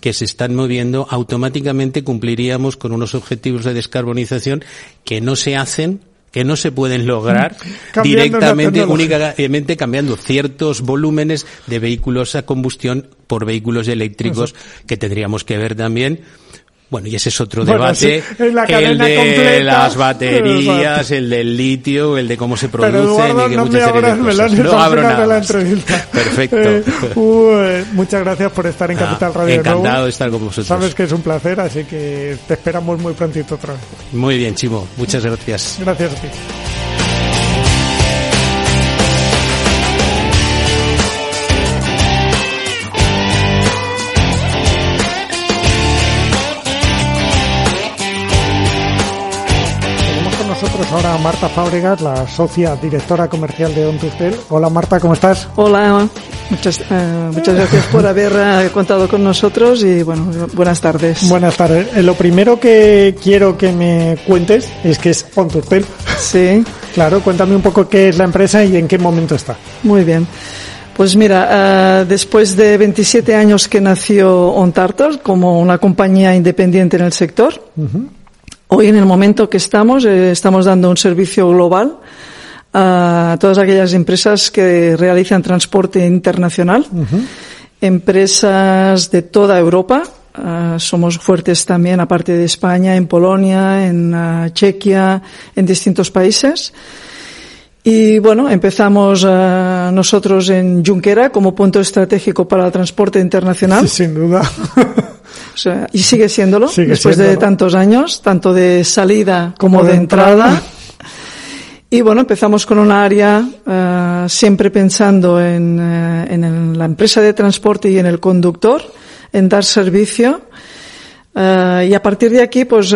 [SPEAKER 19] que se están moviendo, automáticamente cumpliríamos con unos objetivos de descarbonización que no se hacen que no se pueden lograr directamente, únicamente cambiando ciertos volúmenes de vehículos a combustión por vehículos eléctricos que tendríamos que ver también. Bueno, y ese es otro
[SPEAKER 6] Bueno,
[SPEAKER 19] debate.
[SPEAKER 6] sí, es la
[SPEAKER 19] el de
[SPEAKER 6] completa.
[SPEAKER 19] las baterías, el del litio, el de cómo se producen
[SPEAKER 6] Pero Eduardo,
[SPEAKER 19] y que
[SPEAKER 6] no me
[SPEAKER 19] muchas
[SPEAKER 6] abras
[SPEAKER 19] cosas.
[SPEAKER 6] melones
[SPEAKER 19] No abro nada
[SPEAKER 6] la entrevista.
[SPEAKER 19] Perfecto.
[SPEAKER 6] Eh, uy, muchas gracias por estar en
[SPEAKER 19] Ah,
[SPEAKER 6] Capital Radio. de nuevo.
[SPEAKER 19] encantado de estar con vosotros.
[SPEAKER 6] Sabes que es un placer, así que te esperamos muy prontito otra vez.
[SPEAKER 19] Muy bien, Chimo. Muchas gracias.
[SPEAKER 6] Gracias a ti. Ahora a Marta Fábregas, la socia directora comercial de Ontustel. Hola Marta, ¿cómo estás?
[SPEAKER 20] Hola, muchas, eh, muchas gracias por haber eh, contado con nosotros y bueno, buenas tardes.
[SPEAKER 6] Buenas tardes. Eh, Lo primero que quiero que me cuentes es que es Ontustel.
[SPEAKER 20] Sí.
[SPEAKER 6] Claro, cuéntame un poco qué es la empresa y en qué momento está.
[SPEAKER 20] Muy bien. Pues mira, eh, después de 27 años que nació OnTartar como una compañía independiente en el sector, hoy en el momento que estamos, eh, estamos dando un servicio global a todas aquellas empresas que realizan transporte internacional, empresas de toda Europa. eh, somos fuertes también, aparte de España, en Polonia, en eh, Chequia, en distintos países. Y bueno, empezamos eh, nosotros en Junquera como punto estratégico para el transporte internacional.
[SPEAKER 6] Sí, sin duda.
[SPEAKER 20] O sea, y sigue siéndolo
[SPEAKER 6] Sigue
[SPEAKER 20] después de tantos años, tanto de salida como,
[SPEAKER 6] Como
[SPEAKER 20] de,
[SPEAKER 6] de
[SPEAKER 20] entrada.
[SPEAKER 6] entrada.
[SPEAKER 20] Y bueno, empezamos con una área eh, siempre pensando en, eh, en el- la empresa de transporte y en el conductor, en dar servicio. Y a partir de aquí, pues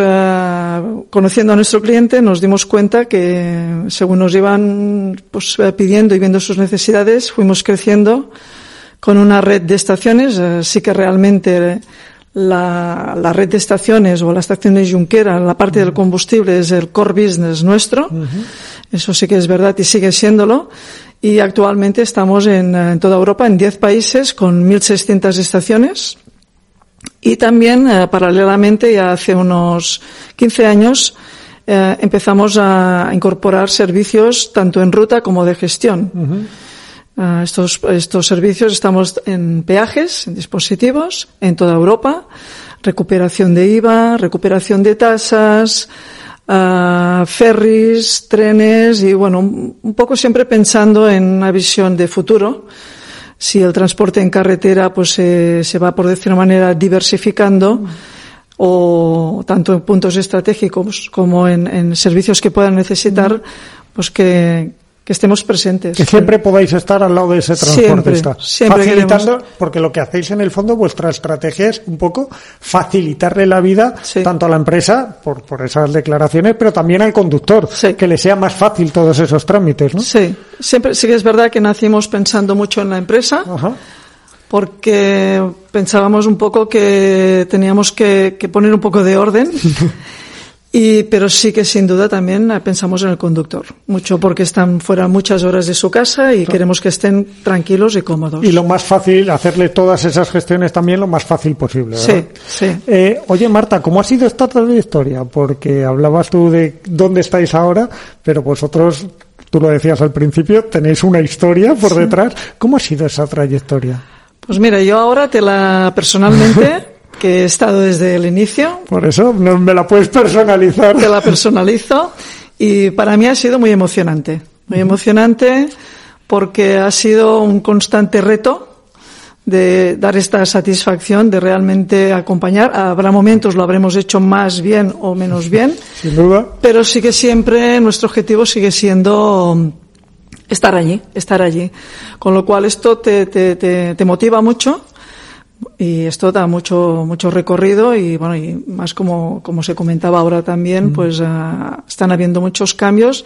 [SPEAKER 20] eh, conociendo a nuestro cliente, nos dimos cuenta que según nos iban pues, eh, pidiendo y viendo sus necesidades, fuimos creciendo con una red de estaciones. Eh, sí que realmente la, la red de estaciones o la estación de Junquera, la parte del combustible es el core business nuestro. Eso sí que es verdad y sigue siéndolo. Y actualmente estamos en, eh, en toda Europa, en 10 países, con 1.600 estaciones. Y también, eh, paralelamente, ya hace unos 15 años, eh, empezamos a incorporar servicios tanto en ruta como de gestión. Ah, estos, estos servicios estamos en peajes, en dispositivos, en toda Europa, recuperación de IVA, recuperación de tasas, ferries, trenes y bueno, un un poco siempre pensando en una visión de futuro. Si el transporte en carretera pues se, se va por decir una manera diversificando o tanto en puntos estratégicos como en, en servicios que puedan necesitar, pues que, que estemos presentes.
[SPEAKER 6] Que siempre podáis estar al lado de ese transportista.
[SPEAKER 20] Siempre, siempre
[SPEAKER 6] Facilitando, porque lo que hacéis en el fondo, vuestra estrategia es un poco facilitarle la vida tanto a la empresa, por, por esas declaraciones, pero también al conductor, que le sea más fácil todos esos trámites, ¿no?
[SPEAKER 20] Sí, siempre sí que es verdad que nacimos pensando mucho en la empresa, porque pensábamos un poco que teníamos que, que poner un poco de orden. Y, pero sí que sin duda también eh, pensamos en el conductor, mucho porque están fuera muchas horas de su casa y queremos que estén tranquilos y cómodos.
[SPEAKER 6] Y lo más fácil, hacerle todas esas gestiones también lo más fácil posible. ¿verdad?
[SPEAKER 20] Sí, sí.
[SPEAKER 6] Eh, oye, Marta, ¿cómo ha sido esta trayectoria? Porque hablabas tú de dónde estáis ahora, pero vosotros, tú lo decías al principio, tenéis una historia por
[SPEAKER 20] Sí.
[SPEAKER 6] detrás. ¿Cómo ha sido esa trayectoria?
[SPEAKER 20] Pues mira, yo ahora te la personalmente, que he estado desde el inicio,
[SPEAKER 6] Por eso no me la puedes personalizar.
[SPEAKER 20] te la personalizo y para mí ha sido muy emocionante. Muy emocionante porque ha sido un constante reto de dar esta satisfacción, de realmente acompañar. Habrá momentos lo habremos hecho más bien o menos bien,
[SPEAKER 6] Sin duda.
[SPEAKER 20] pero sí que siempre nuestro objetivo sigue siendo estar allí, estar allí. Con lo cual esto te, te, te, te motiva mucho y esto da mucho mucho recorrido y bueno y más como como se comentaba ahora también pues ah, están habiendo muchos cambios.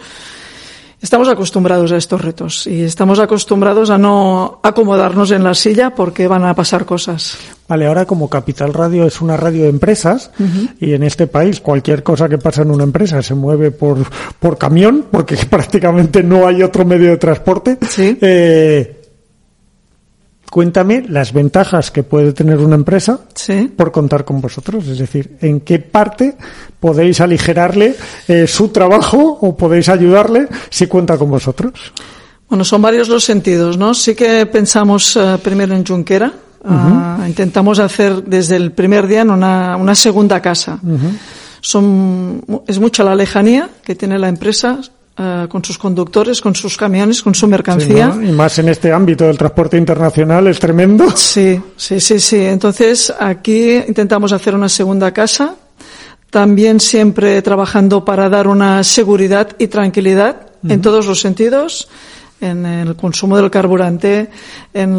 [SPEAKER 20] Estamos acostumbrados a estos retos y estamos acostumbrados a no acomodarnos en la silla porque van a pasar cosas.
[SPEAKER 6] Vale, ahora como Capital Radio es una radio de empresas y en este país cualquier cosa que pasa en una empresa se mueve por, por camión porque prácticamente no hay otro medio de transporte. Eh, cuéntame las ventajas que puede tener una empresa por contar con vosotros. Es decir, en qué parte podéis aligerarle eh, su trabajo o podéis ayudarle si cuenta con vosotros.
[SPEAKER 20] Bueno, son varios los sentidos, ¿no? Sí que pensamos eh, primero en Junquera. Ah, intentamos hacer desde el primer día una, una segunda casa. Son, es mucha la lejanía que tiene la empresa eh, con sus conductores, con sus camiones, con su mercancía.
[SPEAKER 6] Y más en este ámbito del transporte internacional es tremendo.
[SPEAKER 20] Sí, sí, sí, sí. Entonces aquí intentamos hacer una segunda casa, también siempre trabajando para dar una seguridad y tranquilidad en todos los sentidos en el consumo del carburante, en,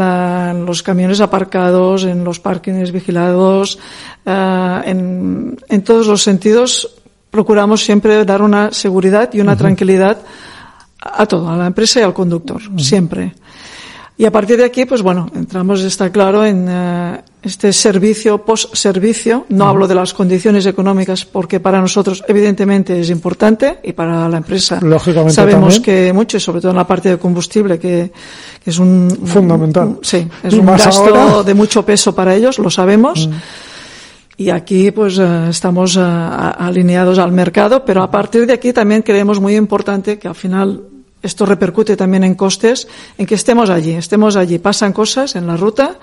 [SPEAKER 20] los camiones aparcados, en los parkings vigilados, eh, en, en, todos los sentidos procuramos siempre dar una seguridad y una tranquilidad a todo, a la empresa y al conductor, siempre. Y a partir de aquí, pues bueno, entramos, está claro, en eh, este servicio, post-servicio. No hablo de las condiciones económicas porque para nosotros evidentemente es importante y para la empresa
[SPEAKER 6] Lógicamente
[SPEAKER 20] sabemos que mucho, y sobre todo en la parte de combustible, que, es un...
[SPEAKER 6] Fundamental.
[SPEAKER 20] sí, es un gasto de mucho peso para ellos, lo sabemos. Y aquí pues eh, estamos eh, alineados al mercado, pero a partir de aquí también creemos muy importante que al final esto repercute también en costes, en que estemos allí, estemos allí, pasan cosas en la ruta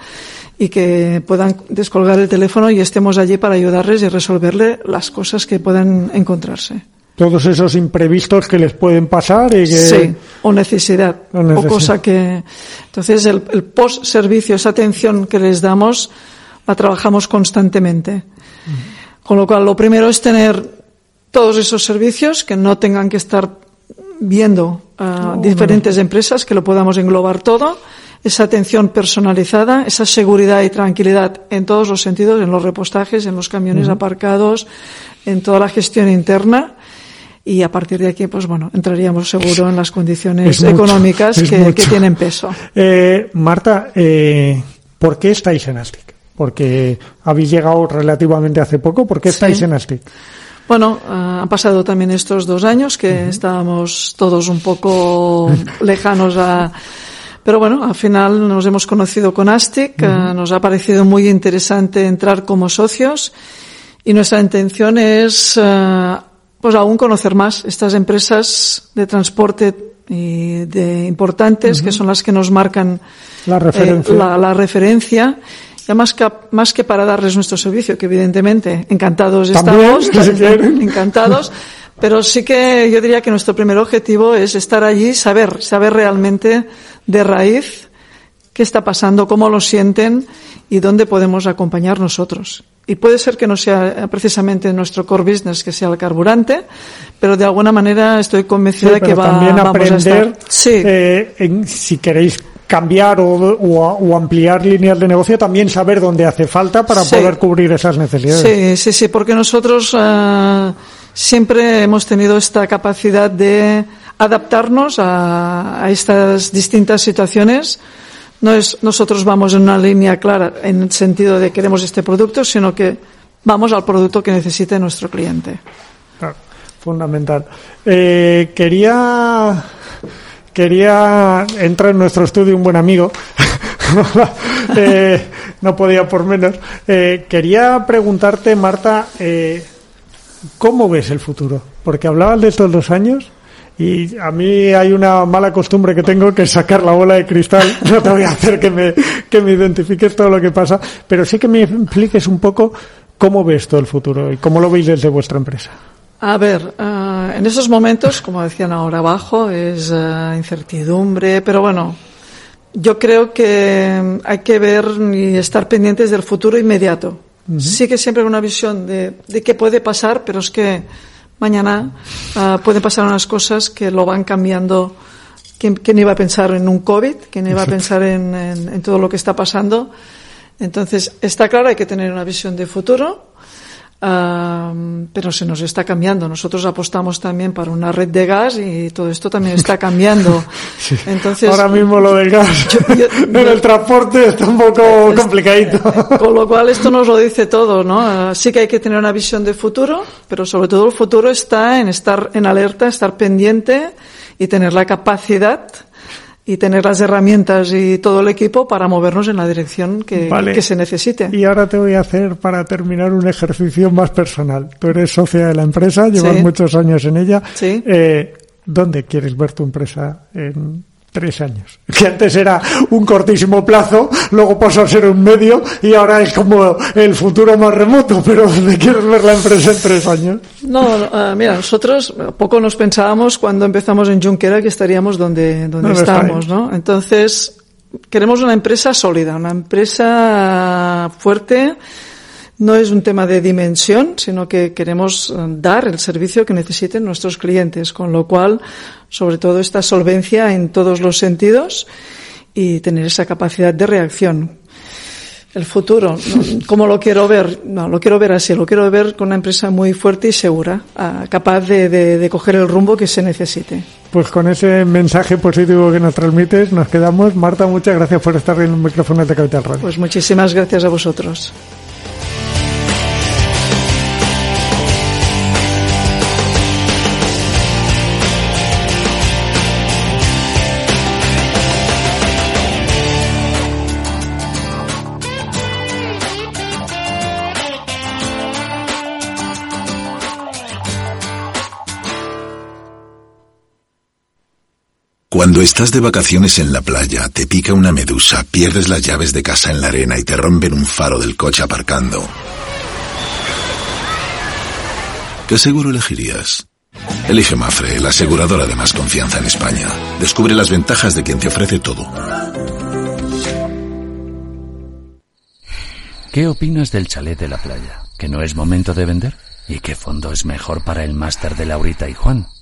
[SPEAKER 20] y que puedan descolgar el teléfono y estemos allí para ayudarles y resolverle las cosas que puedan encontrarse.
[SPEAKER 6] Todos esos imprevistos que les pueden pasar y que...
[SPEAKER 20] Sí, o necesidad, o, cosa que... Entonces el, el post-servicio, esa atención que les damos, la trabajamos constantemente. Con lo cual, lo primero es tener todos esos servicios que no tengan que estar viendo a diferentes empresas, que lo podamos englobar todo, esa atención personalizada, esa seguridad y tranquilidad en todos los sentidos, en los repostajes, en los camiones aparcados, en toda la gestión interna. Y a partir de aquí, pues bueno, entraríamos seguro en las condiciones económicas que, tienen peso.
[SPEAKER 6] Eh, Marta, eh, ¿por qué estáis en ASTIC? Porque habéis llegado relativamente hace poco. ¿Por qué estáis en ASTIC?
[SPEAKER 20] Bueno, uh, han pasado también estos dos años que uh -huh. estábamos todos un poco lejanos a... Pero bueno, al final nos hemos conocido con ASTIC, uh -huh. nos ha parecido muy interesante entrar como socios y nuestra intención es pues aún conocer más estas empresas de transporte y de importantes que son las que nos marcan
[SPEAKER 6] la referencia.
[SPEAKER 20] Eh, la, la referencia ya más que, más que para darles nuestro servicio, que evidentemente encantados estamos, encantados, pero sí que yo diría que nuestro primer objetivo es estar allí, saber, saber realmente de raíz qué está pasando, cómo lo sienten y dónde podemos acompañar nosotros. Y puede ser que no sea precisamente nuestro core business, que sea el carburante, pero de alguna manera estoy convencida
[SPEAKER 6] sí,
[SPEAKER 20] que va,
[SPEAKER 6] también
[SPEAKER 20] vamos
[SPEAKER 6] aprender,
[SPEAKER 20] a estar. Sí.
[SPEAKER 6] Eh, en, si queréis cambiar o, o, o, ampliar líneas de negocio, también saber dónde hace falta para
[SPEAKER 20] sí.
[SPEAKER 6] poder cubrir esas necesidades.
[SPEAKER 20] Sí, sí, sí, porque nosotros uh, siempre hemos tenido esta capacidad de adaptarnos a, a estas distintas situaciones. No es nosotros vamos en una línea clara en el sentido de queremos este producto, sino que vamos al producto que necesite nuestro cliente.
[SPEAKER 6] Claro, fundamental. Eh, quería quería entrar en nuestro estudio un buen amigo. eh, no podía por menos. Eh, quería preguntarte, Marta, eh, ¿cómo ves el futuro? Porque hablabas de estos dos años y a mí hay una mala costumbre que tengo que sacar la bola de cristal. No te voy a hacer que me, que me identifiques todo lo que pasa, pero sí que me expliques un poco cómo ves todo el futuro y cómo lo veis desde vuestra empresa.
[SPEAKER 20] A ver, uh, en esos momentos, como decían ahora abajo, es uh, incertidumbre, pero bueno, yo creo que hay que ver y estar pendientes del futuro inmediato. Uh -huh. Sí que siempre hay una visión de, de qué puede pasar, pero es que mañana uh, pueden pasar unas cosas que lo van cambiando. ¿Quién, quién iba a pensar en un COVID? ¿Quién iba a pensar en, en, en todo lo que está pasando? Entonces, está claro, hay que tener una visión de futuro Uh, pero se nos está cambiando. Nosotros apostamos también para una red de gas y todo esto también está cambiando.
[SPEAKER 6] Sí.
[SPEAKER 20] Entonces,
[SPEAKER 6] Ahora mismo lo del gas yo, yo, en el transporte está un poco es, complicadito.
[SPEAKER 20] Con lo cual esto nos lo dice todo, ¿no? Uh, sí que hay que tener una visión de futuro, pero sobre todo el futuro está en estar en alerta, estar pendiente y tener la capacidad y, tener las herramientas y todo el equipo para movernos en la dirección que, que se necesite.
[SPEAKER 6] Y ahora te voy a hacer para terminar un ejercicio más personal. Tú eres socia de la empresa, llevas muchos años en ella.
[SPEAKER 20] Sí.
[SPEAKER 6] Eh, ¿Dónde quieres ver tu empresa en tres años. Que antes era un cortísimo plazo, luego pasó a ser un medio y ahora es como el futuro más remoto, pero ¿dónde quieres ver la empresa en tres años?
[SPEAKER 20] No, uh, mira, nosotros poco nos pensábamos cuando empezamos en Junquera que estaríamos donde, donde no estamos, ¿no? Entonces, queremos una empresa sólida, una empresa fuerte, no es un tema de dimensión, sino que queremos eh, dar el servicio que necesiten nuestros clientes, con lo cual, sobre todo, esta solvencia en todos los sentidos y tener esa capacidad de reacción. El futuro, ¿cómo lo quiero ver? No, lo quiero ver así, lo quiero ver con una empresa muy fuerte y segura, ah, capaz de, de coger el rumbo que se necesite.
[SPEAKER 6] Pues con ese mensaje positivo que nos transmites, nos quedamos. Marta, muchas gracias por estar en el micrófono de Capital Radio.
[SPEAKER 20] Pues muchísimas gracias a vosotros.
[SPEAKER 10] Cuando estás de vacaciones en la playa, te pica una medusa, pierdes las llaves de casa en la arena y te rompen un faro del coche aparcando. ¿Qué seguro elegirías? Elige Mafre, la aseguradora de más confianza en España. Descubre las ventajas de quien te ofrece todo.
[SPEAKER 13] ¿Qué opinas del chalet de la playa? ¿Que no es momento de vender? ¿Y qué fondo es mejor para el máster de Laurita y Juan?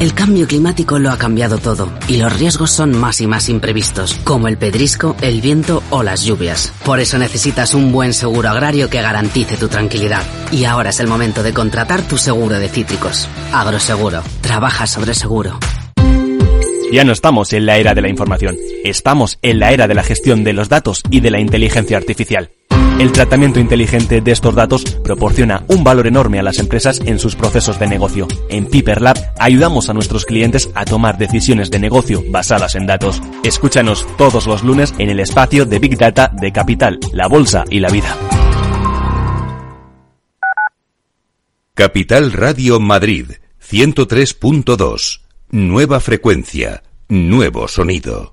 [SPEAKER 21] El cambio climático lo ha cambiado todo y los riesgos son más y más imprevistos, como el pedrisco, el viento o las lluvias. Por eso necesitas un buen seguro agrario que garantice tu tranquilidad. Y ahora es el momento de contratar tu seguro de cítricos. Agroseguro. Trabaja sobre seguro.
[SPEAKER 22] Ya no estamos en la era de la información, estamos en la era de la gestión de los datos y de la inteligencia artificial. El tratamiento inteligente de estos datos proporciona un valor enorme a las empresas en sus procesos de negocio. En Piper Lab ayudamos a nuestros clientes a tomar decisiones de negocio basadas en datos. Escúchanos todos los lunes en el espacio de Big Data de Capital, la Bolsa y la Vida.
[SPEAKER 1] Capital Radio Madrid 103.2. Nueva frecuencia, nuevo sonido.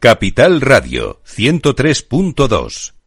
[SPEAKER 1] Capital Radio 103.2